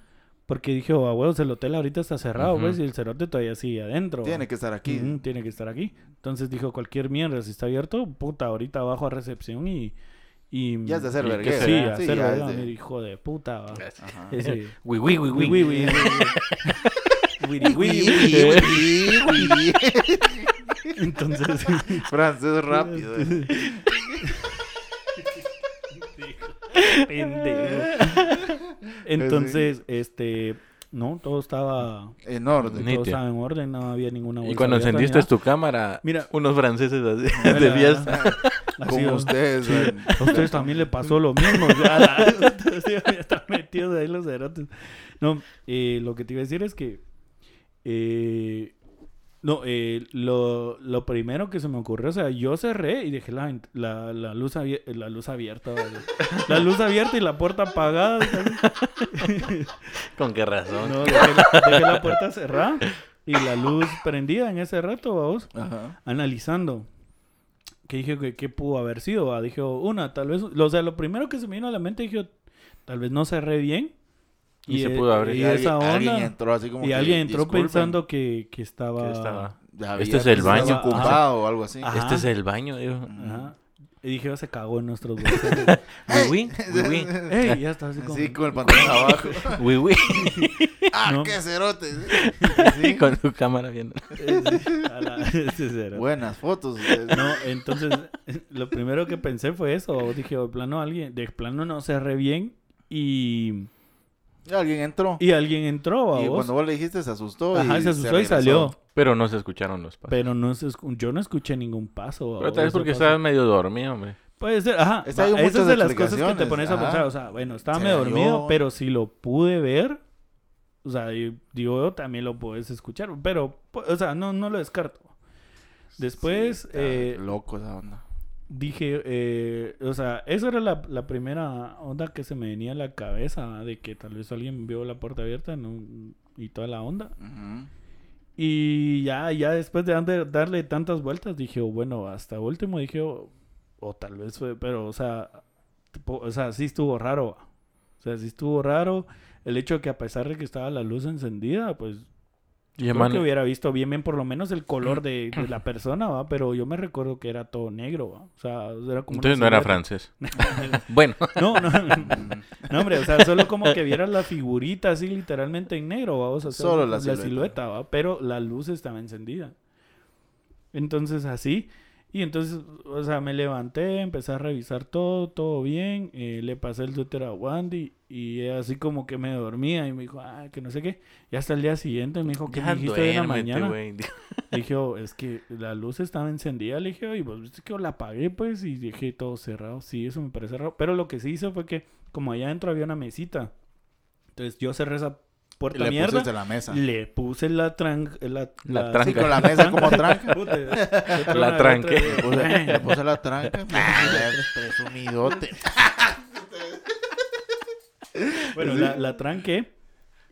Porque dije, oh, a huevos, el hotel ahorita está cerrado, pues, y el cerote todavía sigue adentro. Tiene que estar aquí. Tiene que estar aquí. Entonces dijo, cualquier mierda, si está abierto, puta, ahorita bajo a recepción y... y Ya es de hacer ¿Y qué verguero. Sí, a Sí, hacer es de- mi hijo de puta. va. Ajá. Oui, Uy, uy, uy, uy, uy. Uy, Uy, uy, uy. uy, uy, uy. Entonces, [laughs] Francés rápido. eh. [laughs] pendejo. Entonces, este, no, todo estaba, En orden. Todo estaba en orden, no había ninguna Y cuando encendiste tu cámara, Mira. unos franceses así, [laughs] de fiesta. Como ustedes. Sí, a ustedes también le pasó lo mismo. [laughs] Están metidos ahí los cerotes. No, eh, lo que te iba a decir es que. eh, no, eh, lo, lo primero que se me ocurrió, o sea, yo cerré y dejé la, la, la luz, abier- la luz abierta. ¿vale? La luz abierta y la puerta apagada. ¿sabes? [laughs] ¿Con qué razón? No, dejé la, dejé la puerta cerrada y la luz prendida en ese rato, vamos Ajá. analizando. Que dije que qué pudo haber sido. va. Dije, una, tal vez. O sea, lo primero que se me vino a la mente, dije, tal vez no cerré bien. Y se eh, pudo abrir. Y Y esa alguien, alguien onda. entró así como Y que, alguien entró "Disculpen, pensando que, que estaba... Que estaba- Este es el baño. ocupado o algo así. Ajá. Este es el baño, dijo. Ajá. Y dije, "Oh, se cagó en nuestros oui, oui, oui. ¡Ey! Ya está así como... Así con el [laughs] pantalón abajo. Oui, [laughs] oui. ¡Ah, No. qué cerote! [laughs] Y con su cámara viendo. Sí. Buenas fotos. No, entonces lo primero que pensé fue eso. Dije, de plano alguien, de plano no cerré bien Y alguien entró. y alguien entró a Y vos. cuando vos le dijiste se asustó. Ajá, y se asustó y salió. Pero no se escucharon los pasos. Pero no se escu- yo no escuché ningún paso. Pero ¿va tal vez porque paso. medio dormido, hombre. Puede ser, ajá. Esa es de las cosas que te pones a ajá. pensar. O sea, bueno, estaba medio dormido, pero si lo pude ver, o sea, yo- digo, también lo puedes escuchar. Pero, o sea, no, no lo descarto. Después, Sí, está eh, loco esa onda. Dije, eh, o sea, esa era la, la primera onda que se me venía a la cabeza, de que tal vez alguien vio la puerta abierta ¿no? y toda la onda. Y ya, ya después de darle tantas vueltas, dije, oh, bueno, hasta último dije, oh, o tal vez fue, pero, o sea, tipo, o sea, sí estuvo raro. O sea, sí estuvo raro el hecho de que a pesar de que estaba la luz encendida, pues Y creo que hubiera visto bien, bien por lo menos el color de, de la [clears throat] persona, ¿va? Pero yo me recuerdo que era todo negro, ¿va? O sea, era como... entonces no era francés. [laughs] Bueno, No, no, [laughs] no, hombre, o sea, solo como que vieras la figurita así literalmente en negro, ¿va? O sea, Solo la la silueta. silueta, ¿va? Pero la luz estaba encendida. Entonces, así. Y entonces, o sea, me levanté, empecé a revisar todo, todo bien. eh, le pasé el Twitter a Wandy y así como que me dormía y me dijo, ah, que no sé qué. Y hasta el día siguiente me dijo, ¿qué me ya dijiste en la mañana? [laughs] Le dije, oh, es que la luz estaba encendida. Le dije, y pues viste que yo la apagué, pues, y dejé todo cerrado. Sí, eso me parece raro. Pero lo que sí hizo fue que, como allá adentro había una mesita, entonces yo cerré esa puerta le mierda, pusiste la mesa. le puse la tranca. La, La Sí, tranca. con la mesa [laughs] como tranca. Puta, La tranqué. Le puse, le puse la tranca. Presumidote. [laughs] Bueno, la, la tranqué.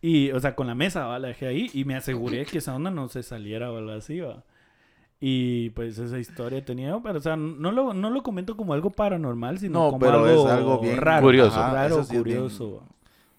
Y, o sea, con la mesa, ¿va? la dejé ahí y me aseguré que esa onda no se saliera o algo así, ¿va? Y pues esa historia tenía pero o sea, no lo, no lo comento como algo paranormal, sino No, como pero algo, es algo bien raro. Curioso. Ajá, raro, sí curioso.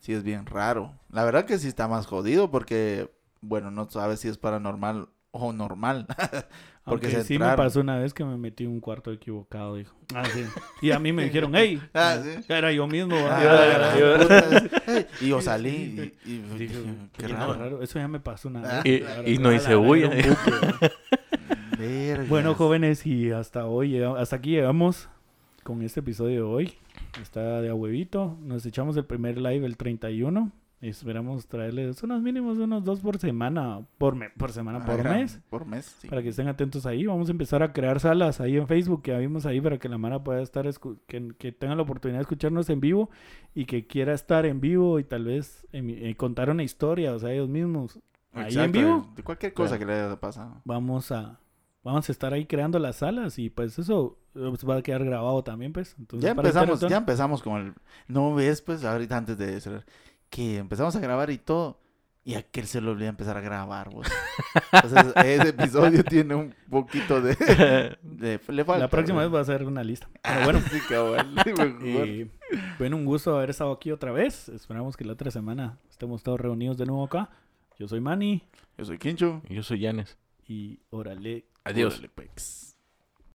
Sí es bien raro. La verdad que sí está más jodido porque, bueno, no sabes si es paranormal o normal. [laughs] porque Aunque se sí me pasó una vez que me metí en un cuarto equivocado, dijo. Ah, sí. Y a mí me dijeron, hey, [laughs] Ah, sí. era yo mismo. Ah, yo- puta, [laughs] ey, y yo salí y, y qué "Qué raro. Eso ya me pasó una vez. Y- y no hice bulla. era. Bueno, jóvenes, y hasta hoy, llega- hasta aquí llegamos con este episodio de hoy. Está de a huevito. Nos echamos el primer live el 31. Y esperamos traerles unos mínimos, unos dos por semana, por, me- por semana, por Ajá, mes. Por mes, sí. Para que estén atentos ahí. Vamos a empezar a crear salas ahí en Facebook que vimos ahí para que la Mara pueda estar, escu- que, que tenga la oportunidad de escucharnos en vivo y que quiera estar en vivo y tal vez emi- eh, contar una historia, o sea, ellos mismos ahí en vivo. De cualquier cosa Claro. que le haya pasado. Vamos a, vamos a estar ahí creando las salas y pues eso pues, va a quedar grabado también, pues. Entonces, Ya empezamos, ya empezamos con el... No ves, pues, ahorita antes de cerrar, que empezamos a grabar y todo, y a aquel se le olvidó empezar a grabar, vos. Entonces, ese episodio [laughs] tiene un poquito de... de- le falta, La próxima vez va a ser una lista. Pero Ah, [laughs] bueno, sí, cabal. [laughs] Y, bueno, un gusto haber estado aquí otra vez. Esperamos que la otra semana estemos todos reunidos de nuevo acá. Yo soy Manny Yo soy Quincho. Yo soy Yanes. y órale. Adiós. Pues.